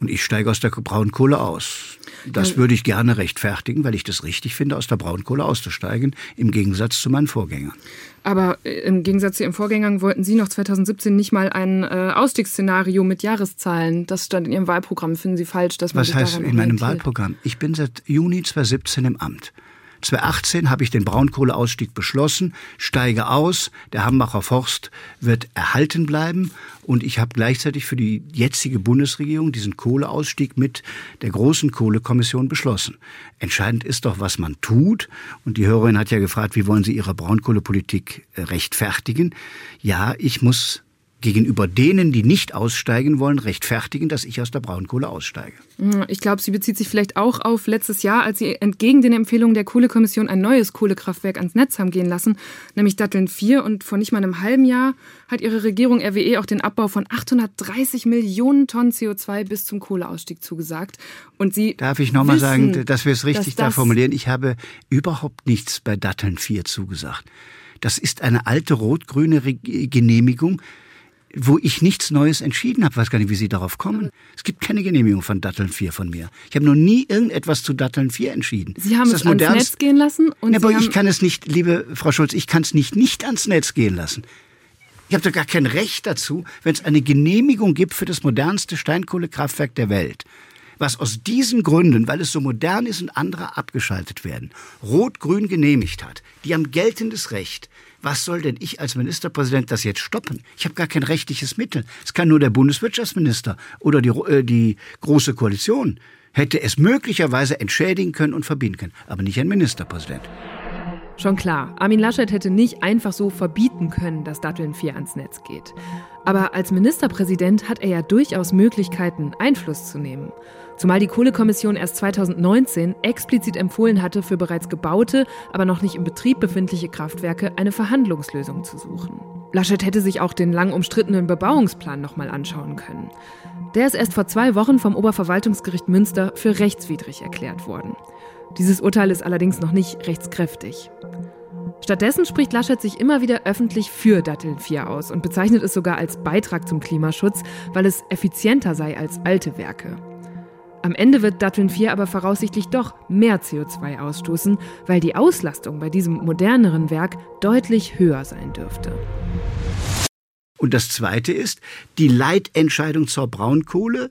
Und ich steige aus der Braunkohle aus. Das würde ich gerne rechtfertigen, weil ich das richtig finde, aus der Braunkohle auszusteigen, im Gegensatz zu meinen Vorgängern. Aber äh, im Gegensatz zu Ihren Vorgängern wollten Sie noch 2017 nicht mal ein äh, Ausstiegsszenario mit Jahreszahlen. Das stand in Ihrem Wahlprogramm. Finden Sie falsch, dass man Was heißt in meinem Wahlprogramm? Ich bin seit Juni 2017 im Amt. 2018 habe ich den Braunkohleausstieg beschlossen, steige aus, der Hambacher Forst wird erhalten bleiben und ich habe gleichzeitig für die jetzige Bundesregierung diesen Kohleausstieg mit der großen Kohlekommission beschlossen. Entscheidend ist doch, was man tut. Und die Hörerin hat ja gefragt, wie wollen Sie Ihre Braunkohlepolitik äh, rechtfertigen? Ja, ich muss gegenüber denen, die nicht aussteigen wollen, rechtfertigen, dass ich aus der Braunkohle aussteige. Hm, ich glaube, sie bezieht sich vielleicht auch auf letztes Jahr, als sie entgegen den Empfehlungen der Kohlekommission ein neues Kohlekraftwerk ans Netz haben gehen lassen, nämlich Datteln 4. Und vor nicht mal einem halben Jahr hat ihre Regierung RWE auch den Abbau von 830 Millionen Tonnen CO2 bis zum Kohleausstieg zugesagt. Und sie Darf ich nochmal sagen, dass wir es richtig da formulieren? Ich habe überhaupt nichts bei Datteln 4 zugesagt. Das ist eine alte rot-grüne Genehmigung, wo ich nichts Neues entschieden habe. Weiß gar nicht, wie Sie darauf kommen. Es gibt keine Genehmigung von Datteln 4 von mir. Ich habe noch nie irgendetwas zu Datteln 4 entschieden. Sie haben es ans Netz gehen lassen? Und ja, aber ich kann es nicht, liebe Frau Schulz, ich kann es nicht nicht ans Netz gehen lassen. Ich habe doch gar kein Recht dazu, wenn es eine Genehmigung gibt für das modernste Steinkohlekraftwerk der Welt was aus diesen Gründen, weil es so modern ist und andere abgeschaltet werden, Rot-Grün genehmigt hat, die haben geltendes Recht, was soll denn ich als Ministerpräsident das jetzt stoppen? Ich habe gar kein rechtliches Mittel. Es kann nur der Bundeswirtschaftsminister oder die, äh, die Große Koalition hätte es möglicherweise entschädigen können und verbieten können, aber nicht ein Ministerpräsident. Schon klar, Armin Laschet hätte nicht einfach so verbieten können, dass Datteln 4 ans Netz geht. Aber als Ministerpräsident hat er ja durchaus Möglichkeiten, Einfluss zu nehmen. Zumal die Kohlekommission erst 2019 explizit empfohlen hatte, für bereits gebaute, aber noch nicht im Betrieb befindliche Kraftwerke eine Verhandlungslösung zu suchen. Laschet hätte sich auch den lang umstrittenen Bebauungsplan nochmal anschauen können. Der ist erst vor zwei Wochen vom Oberverwaltungsgericht Münster für rechtswidrig erklärt worden. Dieses Urteil ist allerdings noch nicht rechtskräftig. Stattdessen spricht Laschet sich immer wieder öffentlich für Datteln 4 aus und bezeichnet es sogar als Beitrag zum Klimaschutz, weil es effizienter sei als alte Werke. Am Ende wird Datteln 4 aber voraussichtlich doch mehr CO2 ausstoßen, weil die Auslastung bei diesem moderneren Werk deutlich höher sein dürfte. Und das Zweite ist, die Leitentscheidung zur Braunkohle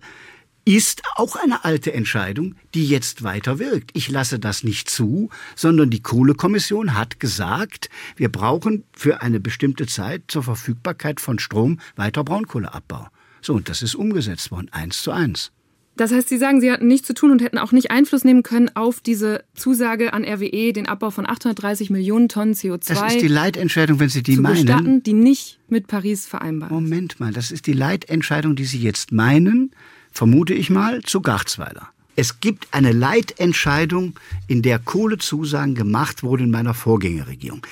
ist auch eine alte Entscheidung, die jetzt weiter wirkt. Ich lasse das nicht zu, sondern die Kohlekommission hat gesagt, wir brauchen für eine bestimmte Zeit zur Verfügbarkeit von Strom weiter Braunkohleabbau. So, und das ist umgesetzt worden, eins zu eins. Das heißt, Sie sagen, Sie hatten nichts zu tun und hätten auch nicht Einfluss nehmen können auf diese Zusage an RWE, den Abbau von 830 Millionen Tonnen CO2. Das ist die Leitentscheidung, wenn Sie die zu meinen. Gestatten, die nicht mit Paris vereinbar ist. Moment mal, das ist die Leitentscheidung, die Sie jetzt meinen vermute ich mal, zu Garzweiler. Es gibt eine Leitentscheidung, in der Kohlezusagen gemacht wurden in meiner Vorgängerregierung.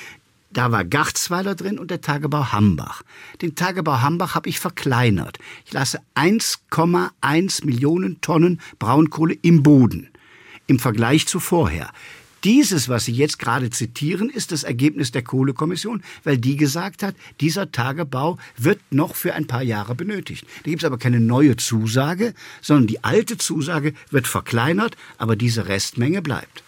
Da war Garzweiler drin und der Tagebau Hambach. Den Tagebau Hambach habe ich verkleinert. Ich lasse 1,1 Millionen Tonnen Braunkohle im Boden im Vergleich zu vorher. Dieses, was Sie jetzt gerade zitieren, ist das Ergebnis der Kohlekommission, weil die gesagt hat, dieser Tagebau wird noch für ein paar Jahre benötigt. Da gibt es aber keine neue Zusage, sondern die alte Zusage wird verkleinert, aber diese Restmenge bleibt.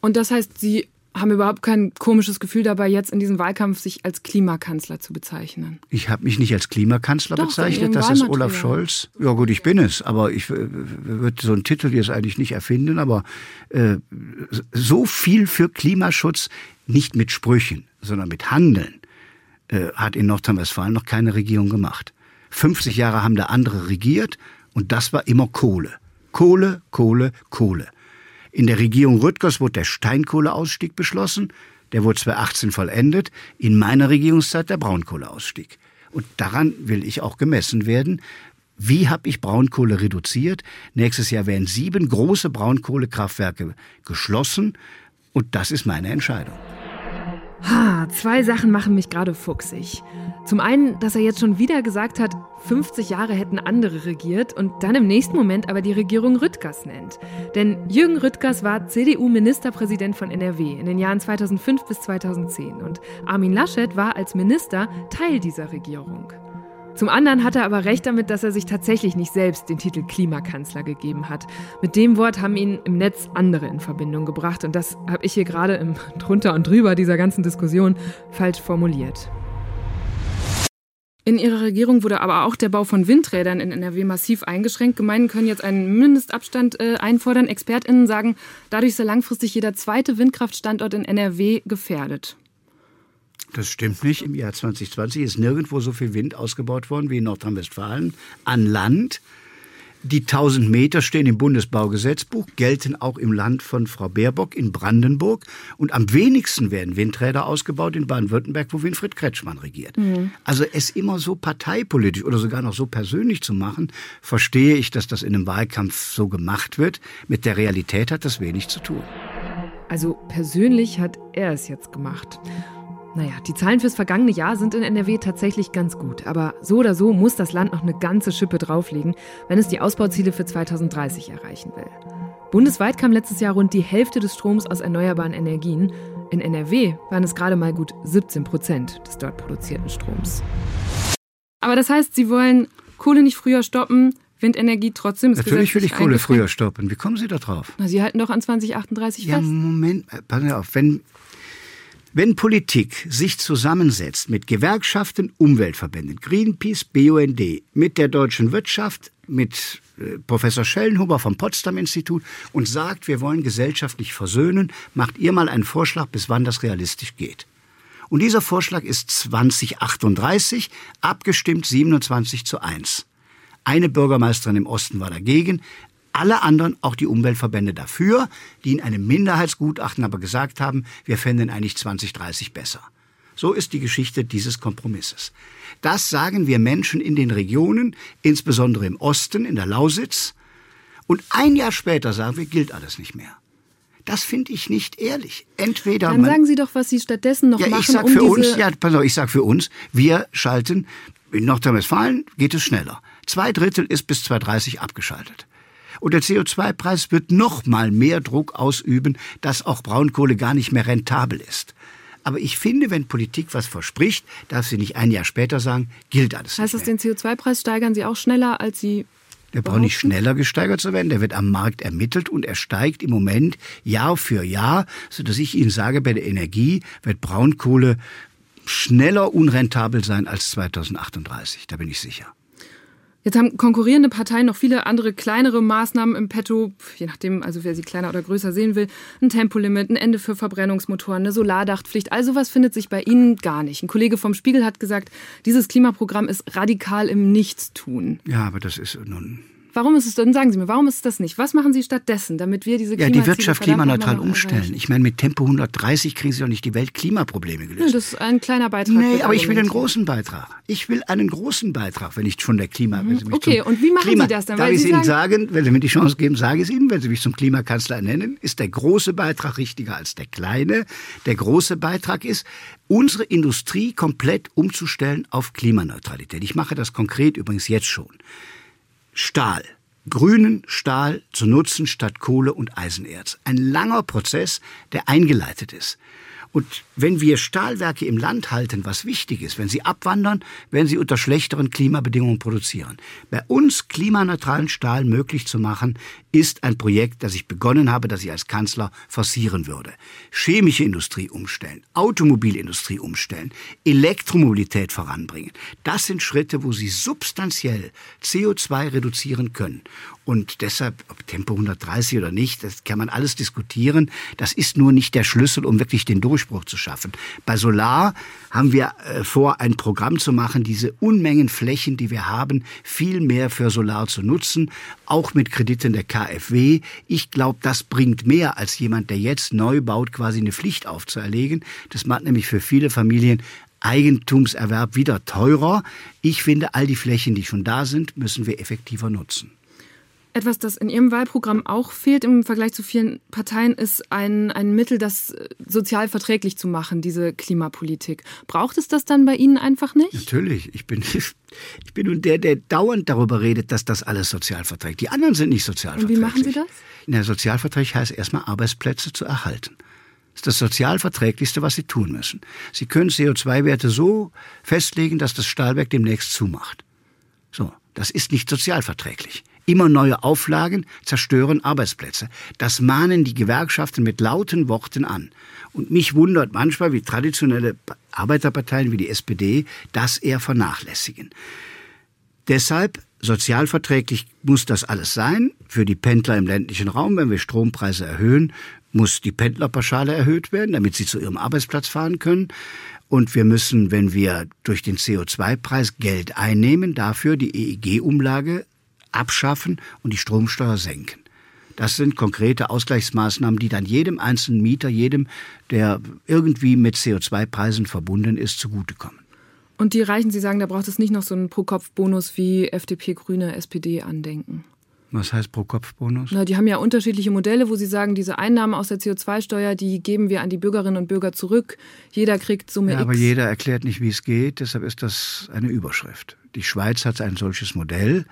Und das heißt, Sie haben überhaupt kein komisches Gefühl dabei, jetzt in diesem Wahlkampf sich als Klimakanzler zu bezeichnen. Ich habe mich nicht als Klimakanzler Doch, bezeichnet, das ist Olaf Scholz. Ja gut, ich bin es, aber ich würde so einen Titel jetzt eigentlich nicht erfinden, aber äh, so viel für Klimaschutz, nicht mit Sprüchen, sondern mit Handeln, äh, hat in Nordrhein-Westfalen noch keine Regierung gemacht. 50 Jahre haben da andere regiert und das war immer Kohle. Kohle, Kohle, Kohle. In der Regierung Rüttgers wurde der Steinkohleausstieg beschlossen. Der wurde 2018 vollendet. In meiner Regierungszeit der Braunkohleausstieg. Und daran will ich auch gemessen werden. Wie habe ich Braunkohle reduziert? Nächstes Jahr werden sieben große Braunkohlekraftwerke geschlossen. Und das ist meine Entscheidung. Ha, zwei Sachen machen mich gerade fuchsig. Zum einen, dass er jetzt schon wieder gesagt hat, 50 Jahre hätten andere regiert und dann im nächsten Moment aber die Regierung Rüttgers nennt. Denn Jürgen Rüttgers war CDU-Ministerpräsident von NRW in den Jahren 2005 bis 2010 und Armin Laschet war als Minister Teil dieser Regierung. Zum anderen hat er aber recht damit, dass er sich tatsächlich nicht selbst den Titel Klimakanzler gegeben hat. Mit dem Wort haben ihn im Netz andere in Verbindung gebracht und das habe ich hier gerade im [laughs] drunter und drüber dieser ganzen Diskussion falsch formuliert. In ihrer Regierung wurde aber auch der Bau von Windrädern in NRW massiv eingeschränkt. Gemeinden können jetzt einen Mindestabstand äh, einfordern. ExpertInnen sagen, dadurch sei langfristig jeder zweite Windkraftstandort in NRW gefährdet. Das stimmt nicht. Im Jahr 2020 ist nirgendwo so viel Wind ausgebaut worden wie in Nordrhein-Westfalen an Land. Die 1000 Meter stehen im Bundesbaugesetzbuch, gelten auch im Land von Frau Baerbock in Brandenburg. Und am wenigsten werden Windräder ausgebaut in Baden-Württemberg, wo Winfried Kretschmann regiert. Mhm. Also es immer so parteipolitisch oder sogar noch so persönlich zu machen, verstehe ich, dass das in einem Wahlkampf so gemacht wird. Mit der Realität hat das wenig zu tun. Also persönlich hat er es jetzt gemacht. Naja, die Zahlen fürs vergangene Jahr sind in NRW tatsächlich ganz gut. Aber so oder so muss das Land noch eine ganze Schippe drauflegen, wenn es die Ausbauziele für 2030 erreichen will. Bundesweit kam letztes Jahr rund die Hälfte des Stroms aus erneuerbaren Energien. In NRW waren es gerade mal gut 17 Prozent des dort produzierten Stroms. Aber das heißt, Sie wollen Kohle nicht früher stoppen, Windenergie trotzdem ist Natürlich will ich Kohle früher stoppen. Wie kommen Sie da drauf? Na, Sie halten doch an 2038 ja, fest. Ja, Moment, pass auf. Wenn, wenn Politik sich zusammensetzt mit Gewerkschaften, Umweltverbänden, Greenpeace, BUND, mit der deutschen Wirtschaft, mit äh, Professor Schellenhuber vom Potsdam Institut und sagt, wir wollen gesellschaftlich versöhnen, macht ihr mal einen Vorschlag, bis wann das realistisch geht. Und dieser Vorschlag ist 2038, abgestimmt 27 zu 1. Eine Bürgermeisterin im Osten war dagegen, alle anderen, auch die Umweltverbände dafür, die in einem Minderheitsgutachten aber gesagt haben, wir fänden eigentlich 2030 besser. So ist die Geschichte dieses Kompromisses. Das sagen wir Menschen in den Regionen, insbesondere im Osten, in der Lausitz. Und ein Jahr später sagen wir, gilt alles nicht mehr. Das finde ich nicht ehrlich. Entweder Dann sagen Sie doch, was Sie stattdessen noch ja, machen. Ich sag um für uns, ja, pass auf, ich sag für uns, wir schalten, in Nordrhein-Westfalen geht es schneller. Zwei Drittel ist bis 2030 abgeschaltet. Und der CO2-Preis wird noch mal mehr Druck ausüben, dass auch Braunkohle gar nicht mehr rentabel ist. Aber ich finde, wenn Politik was verspricht, darf sie nicht ein Jahr später sagen, gilt alles heißt nicht das, den CO2-Preis steigern Sie auch schneller, als Sie Der braucht nicht schneller gesteigert zu werden, der wird am Markt ermittelt und er steigt im Moment Jahr für Jahr, so dass ich Ihnen sage, bei der Energie wird Braunkohle schneller unrentabel sein als 2038, da bin ich sicher. Jetzt haben konkurrierende Parteien noch viele andere kleinere Maßnahmen im Petto, je nachdem, also wer sie kleiner oder größer sehen will. Ein Tempolimit, ein Ende für Verbrennungsmotoren, eine Solardachtpflicht. All sowas findet sich bei Ihnen gar nicht. Ein Kollege vom Spiegel hat gesagt, dieses Klimaprogramm ist radikal im Nichtstun. Ja, aber das ist nun Warum ist es denn, sagen Sie mir, warum ist es das nicht? Was machen Sie stattdessen, damit wir diese Ja, Klimaziele die Wirtschaft klimaneutral umstellen. Ich meine, mit Tempo 130 kriegen Sie doch nicht die Weltklimaprobleme Ja, gelöst. das ist ein kleiner Beitrag. Nee, aber ich will einen großen Beitrag. Ich will einen großen Beitrag, wenn ich schon der Klima. Mhm. Okay, und wie machen Klima, Sie das dann? Darf ich Sie Ihnen sagen, wenn Sie mir die Chance geben, sage ich es Ihnen, wenn Sie mich zum Klimakanzler nennen, ist der große Beitrag richtiger als der kleine. Der große Beitrag ist, unsere Industrie komplett umzustellen auf Klimaneutralität. Ich mache das konkret übrigens jetzt schon. Stahl. Grünen Stahl zu nutzen statt Kohle und Eisenerz. Ein langer Prozess, der eingeleitet ist. Und wenn wir Stahlwerke im Land halten, was wichtig ist, wenn sie abwandern, werden sie unter schlechteren Klimabedingungen produzieren. Bei uns klimaneutralen Stahl möglich zu machen, ist ein Projekt, das ich begonnen habe, das ich als Kanzler forcieren würde. Chemische Industrie umstellen, Automobilindustrie umstellen, Elektromobilität voranbringen. Das sind Schritte, wo Sie substanziell CO2 reduzieren können. Und deshalb, ob Tempo 130 oder nicht, das kann man alles diskutieren. Das ist nur nicht der Schlüssel, um wirklich den Durchbruch zu schaffen. Bei Solar haben wir äh, vor, ein Programm zu machen, diese Unmengen Flächen, die wir haben, viel mehr für Solar zu nutzen, auch mit Krediten der KfW. Ich glaube, das bringt mehr als jemand, der jetzt neu baut, quasi eine Pflicht aufzuerlegen. Das macht nämlich für viele Familien Eigentumserwerb wieder teurer. Ich finde, all die Flächen, die schon da sind, müssen wir effektiver nutzen. Etwas, das in Ihrem Wahlprogramm auch fehlt im Vergleich zu vielen Parteien, ist ein, ein Mittel, das äh, sozial verträglich zu machen, diese Klimapolitik. Braucht es das dann bei Ihnen einfach nicht? Natürlich. Ich bin, [laughs] ich bin nun der, der dauernd darüber redet, dass das alles sozialverträglich Die anderen sind nicht Und sozialverträglich. wie machen Sie das? Na, sozialverträglich heißt erstmal Arbeitsplätze zu erhalten. Das ist das sozialverträglichste, was Sie tun müssen. Sie können CO2-Werte so festlegen, dass das Stahlwerk demnächst zumacht. So, das ist nicht sozialverträglich. Immer neue Auflagen zerstören Arbeitsplätze. Das mahnen die Gewerkschaften mit lauten Worten an. Und mich wundert manchmal, wie traditionelle Arbeiterparteien wie die SPD das eher vernachlässigen. Deshalb sozialverträglich muss das alles sein. Für die Pendler im ländlichen Raum, wenn wir Strompreise erhöhen, muss die Pendlerpauschale erhöht werden, damit sie zu ihrem Arbeitsplatz fahren können. Und wir müssen, wenn wir durch den CO2-Preis Geld einnehmen, dafür die EEG-Umlage abschaffen und die Stromsteuer senken. Das sind konkrete Ausgleichsmaßnahmen, die dann jedem einzelnen Mieter, jedem, der irgendwie mit CO2-Preisen verbunden ist, zugutekommen. Und die Reichen, Sie sagen, da braucht es nicht noch so einen Pro-Kopf-Bonus wie FDP, Grüne, SPD andenken. Was heißt Pro-Kopf-Bonus? Na, die haben ja unterschiedliche Modelle, wo sie sagen, diese Einnahmen aus der CO2-Steuer, die geben wir an die Bürgerinnen und Bürger zurück. Jeder kriegt Summe Ja, X. aber jeder erklärt nicht, wie es geht, deshalb ist das eine Überschrift. Die Schweiz hat ein solches Modell.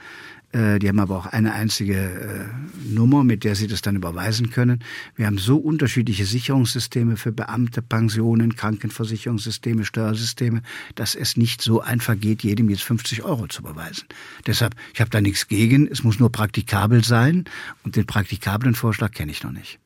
Äh, Die haben aber auch eine einzige äh, Nummer, mit der sie das dann überweisen können. Wir haben so unterschiedliche Sicherungssysteme für Beamte, Pensionen, Krankenversicherungssysteme, Steuersysteme, dass es nicht so einfach geht, jedem jetzt 50 Euro zu überweisen. Deshalb, ich habe da nichts gegen, es muss nur praktikabel sein und den praktikablen Vorschlag kenne ich noch nicht.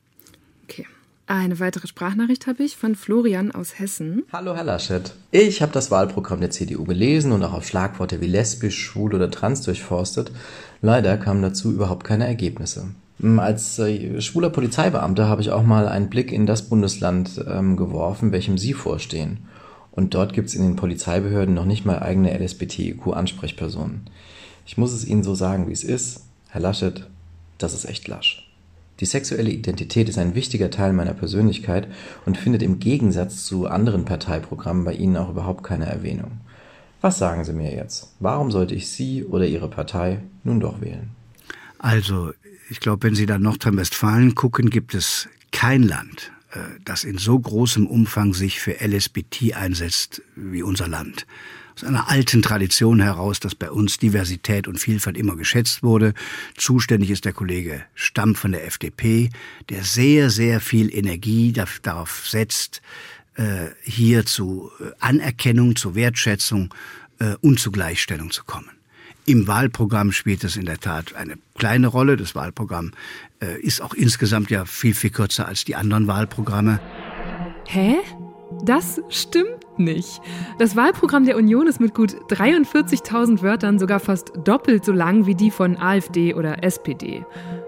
Eine weitere Sprachnachricht habe ich von Florian aus Hessen. Hallo Herr Laschet. Ich habe das Wahlprogramm der CDU gelesen und auch auf Schlagworte wie lesbisch, schwul oder trans durchforstet. Leider kamen dazu überhaupt keine Ergebnisse. Hm, Als äh, schwuler Polizeibeamter habe ich auch mal einen Blick in das Bundesland ähm, geworfen, welchem Sie vorstehen. Und dort gibt es in den Polizeibehörden noch nicht mal eigene LSBTIQ-Ansprechpersonen. Ich muss es Ihnen so sagen, wie es ist. Herr Laschet, das ist echt lasch. Die sexuelle Identität ist ein wichtiger Teil meiner Persönlichkeit und findet im Gegensatz zu anderen Parteiprogrammen bei Ihnen auch überhaupt keine Erwähnung. Was sagen Sie mir jetzt? Warum sollte ich Sie oder Ihre Partei nun doch wählen? Also, ich glaube, wenn Sie da Nordrhein-Westfalen gucken, gibt es kein Land, äh, das in so großem Umfang sich für LSBT einsetzt wie unser Land aus einer alten Tradition heraus, dass bei uns Diversität und Vielfalt immer geschätzt wurde. Zuständig ist der Kollege Stamm von der FDP, der sehr, sehr viel Energie darauf setzt, äh, hier zu äh, Anerkennung, zu Wertschätzung äh, und zu Gleichstellung zu kommen. Im Wahlprogramm spielt es in der Tat eine kleine Rolle. Das Wahlprogramm ist auch insgesamt ja viel, viel kürzer als die anderen Wahlprogramme. Hä? Das stimmt nicht. Das Wahlprogramm der Union ist mit gut 43.000 Wörtern sogar fast doppelt so lang wie die von AfD oder SPD.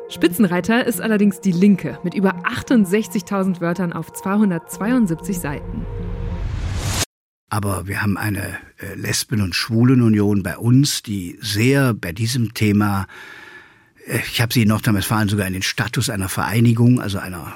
Spitzenreiter ist allerdings die Linke mit über 68.000 Wörtern auf 272 Seiten. Aber wir haben eine äh, Lesben- und Schwulenunion bei uns, die sehr bei diesem Thema, äh, ich habe sie in Nordrhein-Westfalen sogar in den Status einer Vereinigung, also einer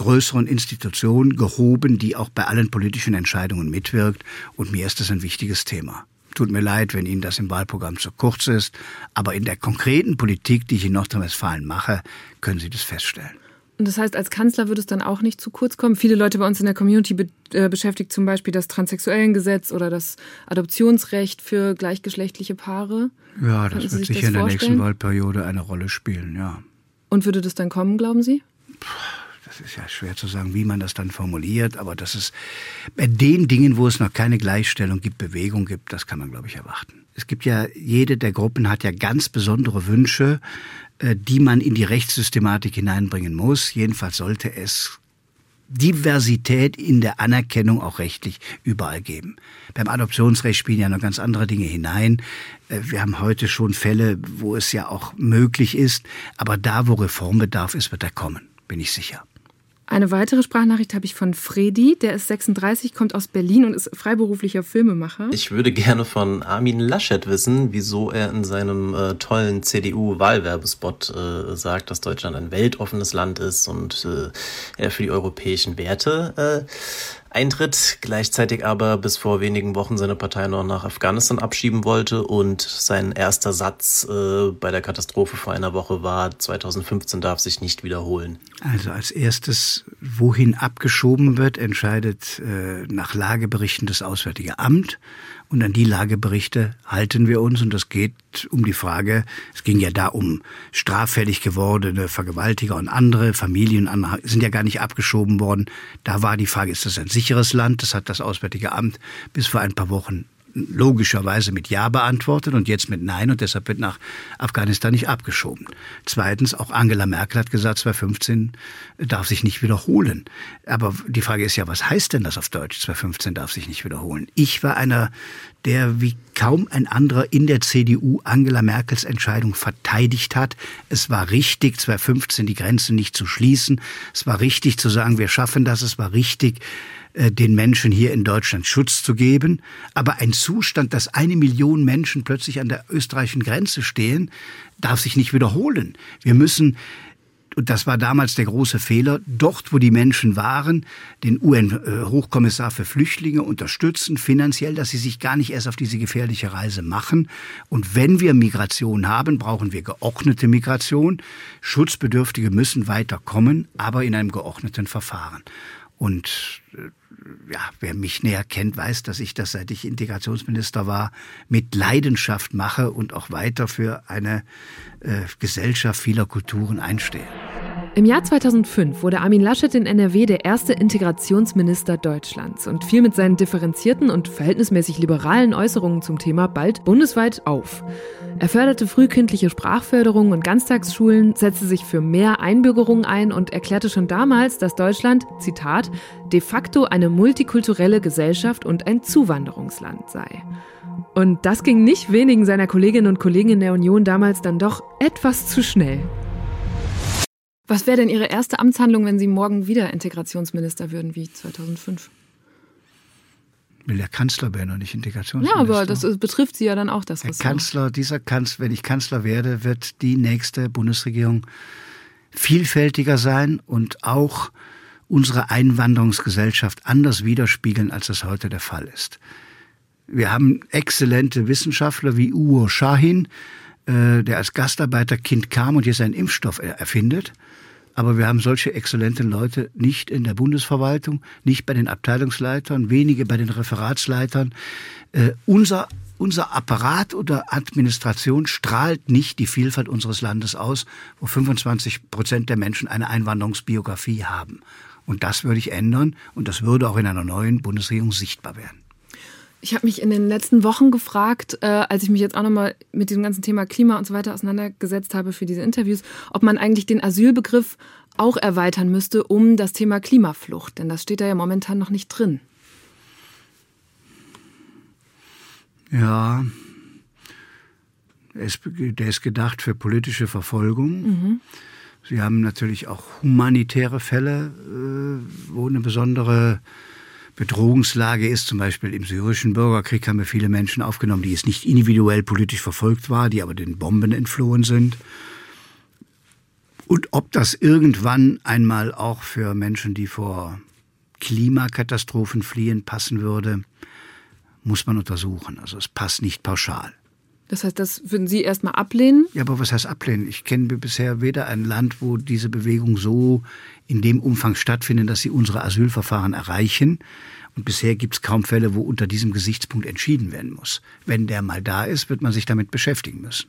größeren Institution gehoben, die auch bei allen politischen Entscheidungen mitwirkt. Und mir ist das ein wichtiges Thema. Tut mir leid, wenn Ihnen das im Wahlprogramm zu kurz ist, aber in der konkreten Politik, die ich in Nordrhein-Westfalen mache, können Sie das feststellen. Und das heißt, als Kanzler würde es dann auch nicht zu kurz kommen. Viele Leute bei uns in der Community be äh, beschäftigt zum Beispiel das Transsexuellengesetz oder das Adoptionsrecht für gleichgeschlechtliche Paare. Ja, das wird sicher in der nächsten Wahlperiode eine Rolle spielen, ja. Und würde das dann kommen, glauben Sie? Puh ist ja schwer zu sagen, wie man das dann formuliert, aber das ist bei den Dingen, wo es noch keine Gleichstellung gibt, Bewegung gibt, das kann man, glaube ich, erwarten. Es gibt ja, jede der Gruppen hat ja ganz besondere Wünsche, äh, die man in die Rechtssystematik hineinbringen muss. Jedenfalls sollte es Diversität in der Anerkennung auch rechtlich überall geben. Beim Adoptionsrecht spielen ja noch ganz andere Dinge hinein. Äh, wir haben heute schon Fälle, wo es ja auch möglich ist, aber da, wo Reformbedarf ist, wird er kommen, bin ich sicher. Eine weitere Sprachnachricht habe ich von Fredi, der ist 36, kommt aus Berlin und ist freiberuflicher Filmemacher. Ich würde gerne von Armin Laschet wissen, wieso er in seinem äh, tollen CDU-Wahlwerbespot äh, sagt, dass Deutschland ein weltoffenes Land ist und äh, er für die europäischen Werte äh, eintritt, gleichzeitig aber bis vor wenigen Wochen seine Partei noch nach Afghanistan abschieben wollte und sein erster Satz äh, bei der Katastrophe vor einer Woche war, 2015 darf sich nicht wiederholen. Also als erstes, wohin abgeschoben wird, entscheidet äh, nach Lageberichten das Auswärtige Amt und an die Lageberichte halten wir uns. Und es geht um die Frage, es ging ja da um straffällig gewordene Vergewaltiger und andere Familien, sind ja gar nicht abgeschoben worden. Da war die Frage, ist das ein sicheres Land? Das hat das Auswärtige Amt bis vor ein paar Wochen logischerweise mit Ja beantwortet und jetzt mit Nein und deshalb wird nach Afghanistan nicht abgeschoben. Zweitens, auch Angela Merkel hat gesagt, 2015 darf sich nicht wiederholen. Aber die Frage ist ja, was heißt denn das auf Deutsch? 2015 darf sich nicht wiederholen. Ich war einer, der wie kaum ein anderer in der CDU Angela Merkels Entscheidung verteidigt hat. Es war richtig, 2015 die Grenzen nicht zu schließen. Es war richtig zu sagen, wir schaffen das. Es war richtig, den Menschen hier in Deutschland Schutz zu geben. Aber ein Zustand, dass eine Million Menschen plötzlich an der österreichischen Grenze stehen, darf sich nicht wiederholen. Wir müssen und das war damals der große Fehler, dort, wo die Menschen waren, den UN-Hochkommissar für Flüchtlinge unterstützen, finanziell, dass sie sich gar nicht erst auf diese gefährliche Reise machen. Und wenn wir Migration haben, brauchen wir geordnete Migration. Schutzbedürftige müssen weiterkommen, aber in einem geordneten Verfahren. Und äh, ja, wer mich näher kennt, weiß, dass ich das, seit ich Integrationsminister war, mit Leidenschaft mache und auch weiter für eine äh, Gesellschaft vieler Kulturen einstehe. Im Jahr 2005 wurde Armin Laschet in NRW der erste Integrationsminister Deutschlands und fiel mit seinen differenzierten und verhältnismäßig liberalen Äußerungen zum Thema bald bundesweit auf. Er förderte frühkindliche Sprachförderung und Ganztagsschulen, setzte sich für mehr Einbürgerung ein und erklärte schon damals, dass Deutschland, Zitat, de facto eine multikulturelle Gesellschaft und ein Zuwanderungsland sei. Und das ging nicht wenigen seiner Kolleginnen und Kollegen in der Union damals dann doch etwas zu schnell. Was wäre denn Ihre erste Amtshandlung, wenn Sie morgen wieder Integrationsminister würden wie 2005? Will der Kanzler werden und nicht Integrationsminister. Ja, aber das betrifft Sie ja dann auch, das Der Kanzler, dieser Kanzler, wenn ich Kanzler werde, wird die nächste Bundesregierung vielfältiger sein und auch unsere Einwanderungsgesellschaft anders widerspiegeln, als das heute der Fall ist. Wir haben exzellente Wissenschaftler wie Uwe Shahin, äh, der als Gastarbeiterkind kam und jetzt einen Impfstoff erfindet. Aber wir haben solche exzellenten Leute nicht in der Bundesverwaltung, nicht bei den Abteilungsleitern, wenige bei den Referatsleitern. Äh, unser, unser Apparat oder Administration strahlt nicht die Vielfalt unseres Landes aus, wo 25 Prozent der Menschen eine Einwanderungsbiografie haben. Und das würde ich ändern und das würde auch in einer neuen Bundesregierung sichtbar werden. Ich habe mich in den letzten Wochen gefragt, äh, als ich mich jetzt auch nochmal mit diesem ganzen Thema Klima und so weiter auseinandergesetzt habe für diese Interviews, ob man eigentlich den Asylbegriff auch erweitern müsste um das Thema Klimaflucht. Denn das steht da ja momentan noch nicht drin. Ja, der ist gedacht für politische Verfolgung. Mhm. Sie haben natürlich auch humanitäre Fälle, äh, wo eine besondere Bedrohungslage ist. Zum Beispiel im syrischen Bürgerkrieg haben wir viele Menschen aufgenommen, die jetzt nicht individuell politisch verfolgt waren, die aber den Bomben entflohen sind. Und ob das irgendwann einmal auch für Menschen, die vor Klimakatastrophen fliehen, passen würde, muss man untersuchen. Also es passt nicht pauschal. Das heißt, das würden Sie erstmal ablehnen? Ja, aber was heißt ablehnen? Ich kenne bisher weder ein Land, wo diese Bewegung so in dem Umfang stattfindet, dass sie unsere Asylverfahren erreichen. Und bisher gibt es kaum Fälle, wo unter diesem Gesichtspunkt entschieden werden muss. Wenn der mal da ist, wird man sich damit beschäftigen müssen.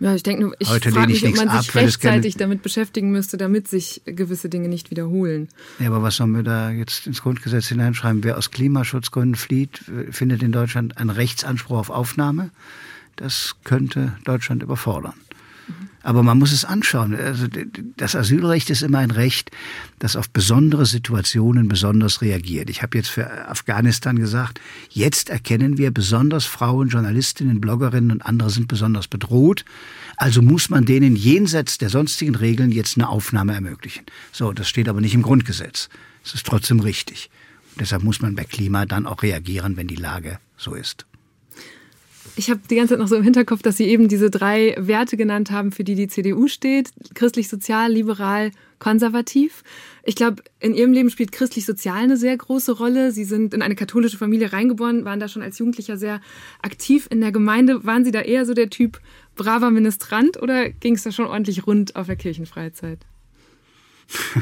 Ja, ich denke nur, ich frage mich, ob man ab, sich rechtzeitig damit beschäftigen müsste, damit sich gewisse Dinge nicht wiederholen. Ja, aber was sollen wir da jetzt ins Grundgesetz hineinschreiben? Wer aus Klimaschutzgründen flieht, findet in Deutschland einen Rechtsanspruch auf Aufnahme das könnte Deutschland überfordern. Aber man muss es anschauen. Also das Asylrecht ist immer ein Recht, das auf besondere Situationen besonders reagiert. Ich habe jetzt für Afghanistan gesagt, jetzt erkennen wir besonders Frauen, Journalistinnen, Bloggerinnen und andere sind besonders bedroht. Also muss man denen jenseits der sonstigen Regeln jetzt eine Aufnahme ermöglichen. So, das steht aber nicht im Grundgesetz. Es ist trotzdem richtig. Und deshalb muss man bei Klima dann auch reagieren, wenn die Lage so ist ich habe die ganze Zeit noch so im Hinterkopf, dass Sie eben diese drei Werte genannt haben, für die die CDU steht. Christlich, sozial, liberal, konservativ. Ich glaube, in Ihrem Leben spielt christlich-sozial eine sehr große Rolle. Sie sind in eine katholische Familie reingeboren, waren da schon als Jugendlicher sehr aktiv in der Gemeinde. Waren Sie da eher so der Typ braver Ministrant oder ging es da schon ordentlich rund auf der Kirchenfreizeit? [laughs]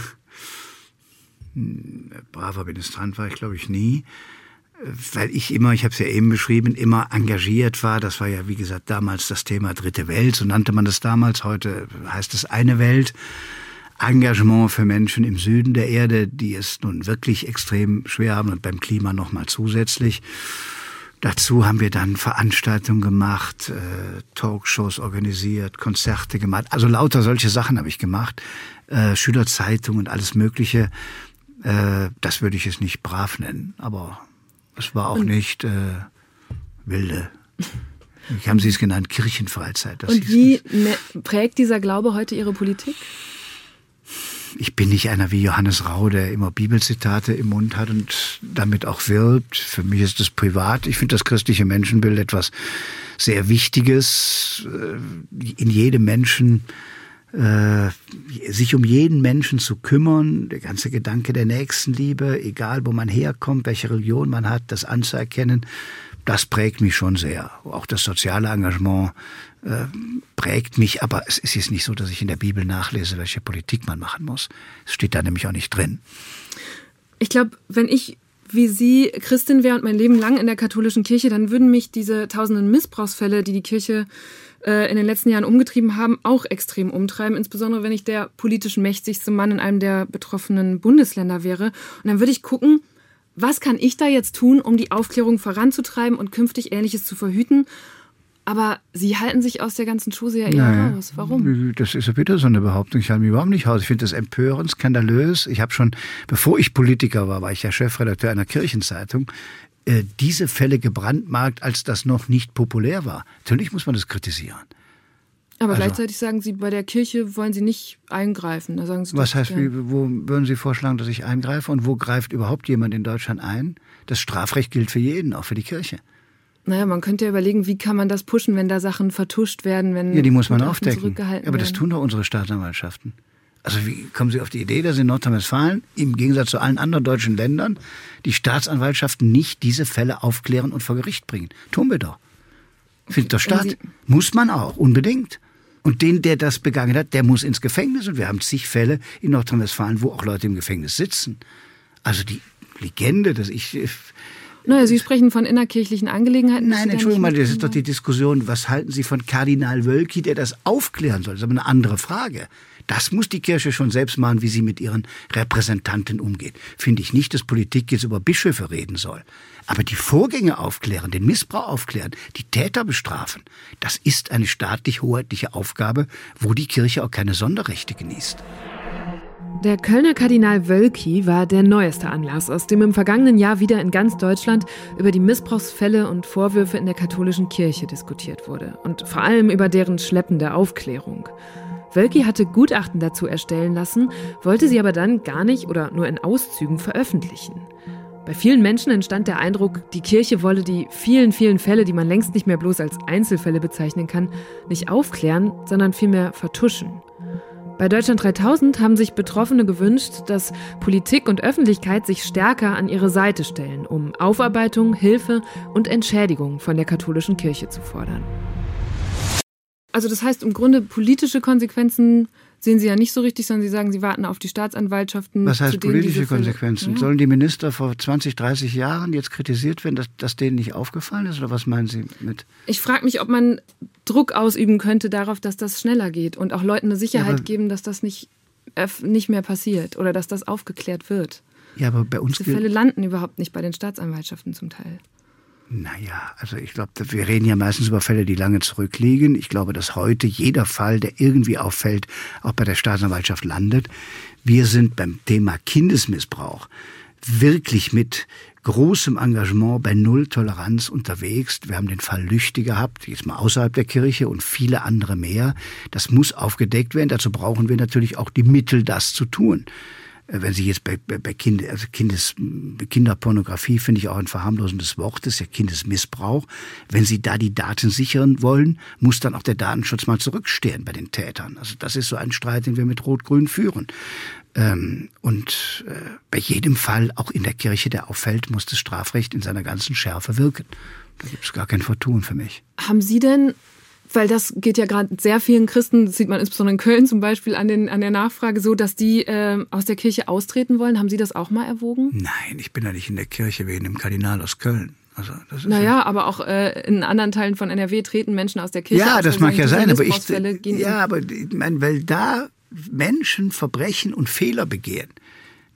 braver Ministrant war ich, glaube ich, nie weil ich immer, ich habe es ja eben beschrieben, immer engagiert war. Das war ja, wie gesagt, damals das Thema Dritte Welt, so nannte man das damals. Heute heißt es eine Welt. Engagement für Menschen im Süden der Erde, die es nun wirklich extrem schwer haben und beim Klima nochmal zusätzlich. Dazu haben wir dann Veranstaltungen gemacht, äh, Talkshows organisiert, Konzerte gemacht. Also lauter solche Sachen habe ich gemacht. Äh, Schülerzeitung und alles Mögliche. Äh, das würde ich es nicht brav nennen, aber es war auch und nicht äh, wilde. Wie haben Sie es genannt? Kirchenfreizeit. und wie prägt dieser Glaube heute Ihre Politik? Ich bin nicht einer wie Johannes Rau, der immer Bibelzitate im Mund hat und damit auch wirbt. Für mich ist das privat. Ich finde das christliche Menschenbild etwas sehr Wichtiges. Äh, in jedem Menschen äh, sich um jeden Menschen zu kümmern, der ganze Gedanke der Nächstenliebe, egal wo man herkommt, welche Religion man hat, das anzuerkennen, das prägt mich schon sehr. Auch das soziale Engagement äh, prägt mich, aber es ist jetzt nicht so, dass ich in der Bibel nachlese, welche Politik man machen muss. Es steht da nämlich auch nicht drin. Ich glaube, wenn ich wie Sie Christin wäre und mein Leben lang in der katholischen Kirche, dann würden mich diese tausenden Missbrauchsfälle, die die Kirche äh, in den letzten Jahren umgetrieben haben, auch extrem umtreiben, insbesondere wenn ich der politisch mächtigste Mann in einem der betroffenen Bundesländer wäre. Und dann würde ich gucken, was kann ich da jetzt tun, um die Aufklärung voranzutreiben und künftig Ähnliches zu verhüten? Aber Sie halten sich aus der ganzen Chose ja eher naja, raus. Warum? Das ist ja wieder so eine Behauptung. Ich halte mich überhaupt nicht raus. Ich finde das empörend, skandalös. Ich habe schon, bevor ich Politiker war, war ich ja Chefredakteur einer Kirchenzeitung. Äh, diese Fälle gebrandmarkt, als das noch nicht populär war. Natürlich muss man das kritisieren. Aber also, gleichzeitig sagen Sie, bei der Kirche wollen Sie nicht eingreifen. Da sagen Sie was heißt, wie, wo würden Sie vorschlagen, dass ich eingreife? Und wo greift überhaupt jemand in Deutschland ein? Das Strafrecht gilt für jeden, auch für die Kirche. Naja, man könnte ja überlegen, wie kann man das pushen, wenn da Sachen vertuscht werden, wenn. Ja, die muss man aufdecken. Aber das tun doch unsere Staatsanwaltschaften. Also wie kommen Sie auf die Idee, dass in Nordrhein-Westfalen im Gegensatz zu allen anderen deutschen Ländern die Staatsanwaltschaften nicht diese Fälle aufklären und vor Gericht bringen? Tun wir doch. Findet doch statt. Muss man auch, unbedingt. Und den, der das begangen hat, der muss ins Gefängnis. Und wir haben zig Fälle in Nordrhein-Westfalen, wo auch Leute im Gefängnis sitzen. Also die Legende, dass ich. Naja, Sie sprechen von innerkirchlichen Angelegenheiten. Nein, Entschuldigung mal, das ist doch die Diskussion, was halten Sie von Kardinal Wölki, der das aufklären soll? Das ist aber eine andere Frage. Das muss die Kirche schon selbst machen, wie sie mit ihren Repräsentanten umgeht. Finde ich nicht, dass Politik jetzt über Bischöfe reden soll. Aber die Vorgänge aufklären, den Missbrauch aufklären, die Täter bestrafen, das ist eine staatlich-hoheitliche Aufgabe, wo die Kirche auch keine Sonderrechte genießt. Der Kölner Kardinal Wölki war der neueste Anlass, aus dem im vergangenen Jahr wieder in ganz Deutschland über die Missbrauchsfälle und Vorwürfe in der katholischen Kirche diskutiert wurde und vor allem über deren schleppende Aufklärung. Wölki hatte Gutachten dazu erstellen lassen, wollte sie aber dann gar nicht oder nur in Auszügen veröffentlichen. Bei vielen Menschen entstand der Eindruck, die Kirche wolle die vielen, vielen Fälle, die man längst nicht mehr bloß als Einzelfälle bezeichnen kann, nicht aufklären, sondern vielmehr vertuschen. Bei Deutschland 3000 haben sich Betroffene gewünscht, dass Politik und Öffentlichkeit sich stärker an ihre Seite stellen, um Aufarbeitung, Hilfe und Entschädigung von der katholischen Kirche zu fordern. Also das heißt im Grunde politische Konsequenzen sehen Sie ja nicht so richtig, sondern Sie sagen, Sie warten auf die Staatsanwaltschaften. Was heißt politische Konsequenzen? Ja. Sollen die Minister vor 20, 30 Jahren jetzt kritisiert werden, dass, dass denen nicht aufgefallen ist? Oder was meinen Sie mit? Ich frage mich, ob man Druck ausüben könnte darauf, dass das schneller geht und auch Leuten eine Sicherheit ja, geben, dass das nicht, äh, nicht mehr passiert oder dass das aufgeklärt wird. Ja, aber bei uns. Diese Fälle landen überhaupt nicht bei den Staatsanwaltschaften zum Teil. Naja, also ich glaube, wir reden ja meistens über Fälle, die lange zurückliegen. Ich glaube, dass heute jeder Fall, der irgendwie auffällt, auch bei der Staatsanwaltschaft landet. Wir sind beim Thema Kindesmissbrauch wirklich mit großem Engagement bei Null Toleranz unterwegs. Wir haben den Fall Lüchte gehabt, jetzt mal außerhalb der Kirche und viele andere mehr. Das muss aufgedeckt werden. Dazu brauchen wir natürlich auch die Mittel, das zu tun. Äh, wenn Sie jetzt bei, bei kind, also Kindes, Kinderpornografie finde ich auch ein verharmlosendes Wort, das ist ja Kindesmissbrauch. Wenn Sie da die Daten sichern wollen, muss dann auch der Datenschutz mal zurückstehen bei den Tätern. Also das ist so ein Streit, den wir mit Rot-Grün führen. Ähm, und äh, bei jedem Fall, auch in der Kirche, der auffällt, muss das Strafrecht in seiner ganzen Schärfe wirken. Da gibt es gar kein Vertun für mich. Haben Sie denn weil das geht ja gerade sehr vielen Christen, das sieht man insbesondere in Köln zum Beispiel an, den, an der Nachfrage so, dass die äh, aus der Kirche austreten wollen. Haben Sie das auch mal erwogen? Nein, ich bin ja nicht in der Kirche wegen dem Kardinal aus Köln. Also das ist naja, ja, aber auch äh, in anderen Teilen von NRW treten Menschen aus der Kirche. Ja, aus, das mag ja sein, aber ich. Ja, aber ich meine, weil da Menschen Verbrechen und Fehler begehen,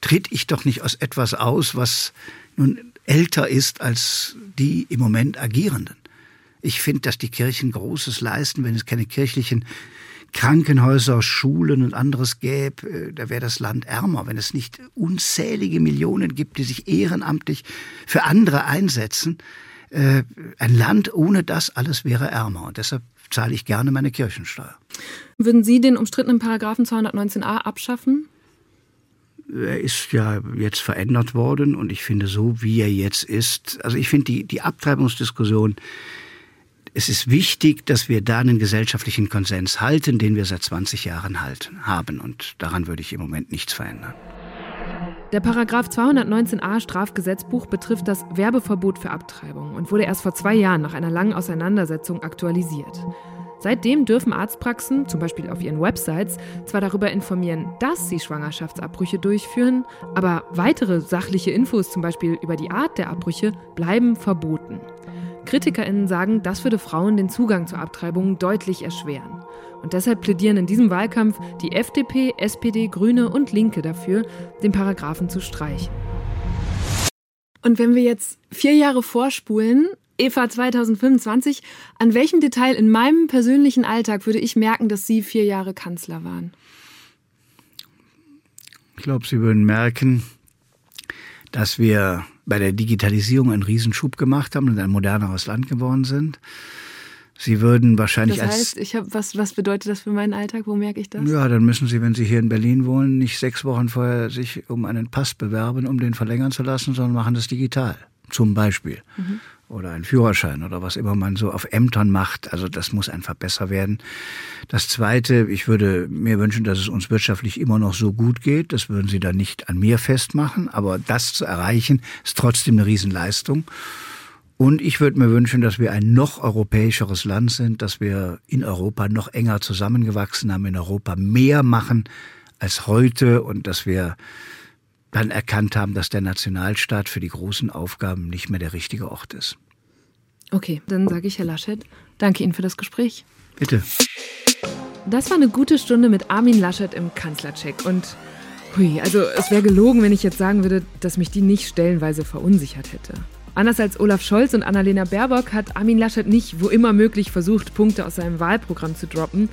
tritt ich doch nicht aus etwas aus, was nun älter ist als die im Moment Agierenden. Ich finde, dass die Kirchen Großes leisten, wenn es keine kirchlichen Krankenhäuser, Schulen und anderes gäbe, äh, da wäre das Land ärmer. Wenn es nicht unzählige Millionen gibt, die sich ehrenamtlich für andere einsetzen, äh, ein Land ohne das alles wäre ärmer. Und deshalb zahle ich gerne meine Kirchensteuer. Würden Sie den umstrittenen Paragraphen 219a abschaffen? Er ist ja jetzt verändert worden und ich finde so, wie er jetzt ist, also ich finde die, die Abtreibungsdiskussion es ist wichtig, dass wir da einen gesellschaftlichen Konsens halten, den wir seit 20 Jahren halten, haben. Und daran würde ich im Moment nichts verändern. Der Paragraph 219a Strafgesetzbuch betrifft das Werbeverbot für Abtreibung und wurde erst vor zwei Jahren nach einer langen Auseinandersetzung aktualisiert. Seitdem dürfen Arztpraxen, zum Beispiel auf ihren Websites, zwar darüber informieren, dass sie Schwangerschaftsabbrüche durchführen, aber weitere sachliche Infos, zum Beispiel über die Art der Abbrüche, bleiben verboten. KritikerInnen sagen, das würde Frauen den Zugang zur Abtreibung deutlich erschweren. Und deshalb plädieren in diesem Wahlkampf die FDP, SPD, Grüne und Linke dafür, den Paragraphen zu streichen. Und wenn wir jetzt vier Jahre vorspulen, Eva 2025, an welchem Detail in meinem persönlichen Alltag würde ich merken, dass Sie vier Jahre Kanzler waren? Ich glaube, Sie würden merken, dass wir bei der Digitalisierung einen Riesenschub gemacht haben und ein moderneres Land geworden sind. Sie würden wahrscheinlich das heißt, ich habe was was bedeutet das für meinen Alltag? Wo merke ich das? Ja, dann müssen Sie, wenn Sie hier in Berlin wohnen, nicht sechs Wochen vorher sich um einen Pass bewerben, um den verlängern zu lassen, sondern machen das digital, zum Beispiel. Mhm. Oder einen Führerschein oder was immer man so auf Ämtern macht. Also das muss einfach besser werden. Das Zweite, ich würde mir wünschen, dass es uns wirtschaftlich immer noch so gut geht. Das würden Sie dann nicht an mir festmachen. Aber das zu erreichen, ist trotzdem eine Riesenleistung. Und ich würde mir wünschen, dass wir ein noch europäischeres Land sind, dass wir in Europa noch enger zusammengewachsen haben, in Europa mehr machen als heute und dass wir dann erkannt haben, dass der Nationalstaat für die großen Aufgaben nicht mehr der richtige Ort ist. Okay, dann sage ich Herr Laschet, danke Ihnen für das Gespräch. Bitte. Das war eine gute Stunde mit Armin Laschet im Kanzlercheck und hui, also es wäre gelogen, wenn ich jetzt sagen würde, dass mich die nicht stellenweise verunsichert hätte. Anders als Olaf Scholz und Annalena Baerbock hat Armin Laschet nicht, wo immer möglich, versucht, Punkte aus seinem Wahlprogramm zu droppen.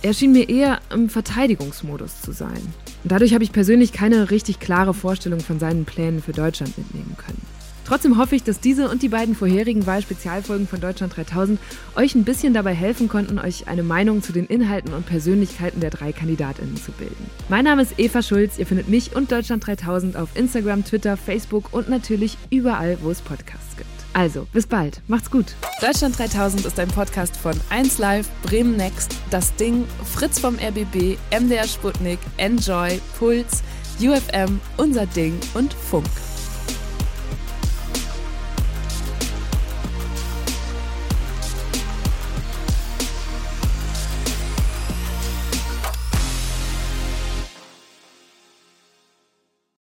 Er schien mir eher im Verteidigungsmodus zu sein. Dadurch habe ich persönlich keine richtig klare Vorstellung von seinen Plänen für Deutschland mitnehmen können. Trotzdem hoffe ich, dass diese und die beiden vorherigen Wahlspezialfolgen von Deutschland 3000 euch ein bisschen dabei helfen konnten, euch eine Meinung zu den Inhalten und Persönlichkeiten der drei Kandidatinnen zu bilden. Mein Name ist Eva Schulz. Ihr findet mich und Deutschland 3000 auf Instagram, Twitter, Facebook und natürlich überall, wo es Podcasts gibt. Also, bis bald. Macht's gut. Deutschland 3000 ist ein Podcast von 1Live, Bremen Next, Das Ding, Fritz vom RBB, MDR Sputnik, Enjoy, Puls, UFM, Unser Ding und Funk.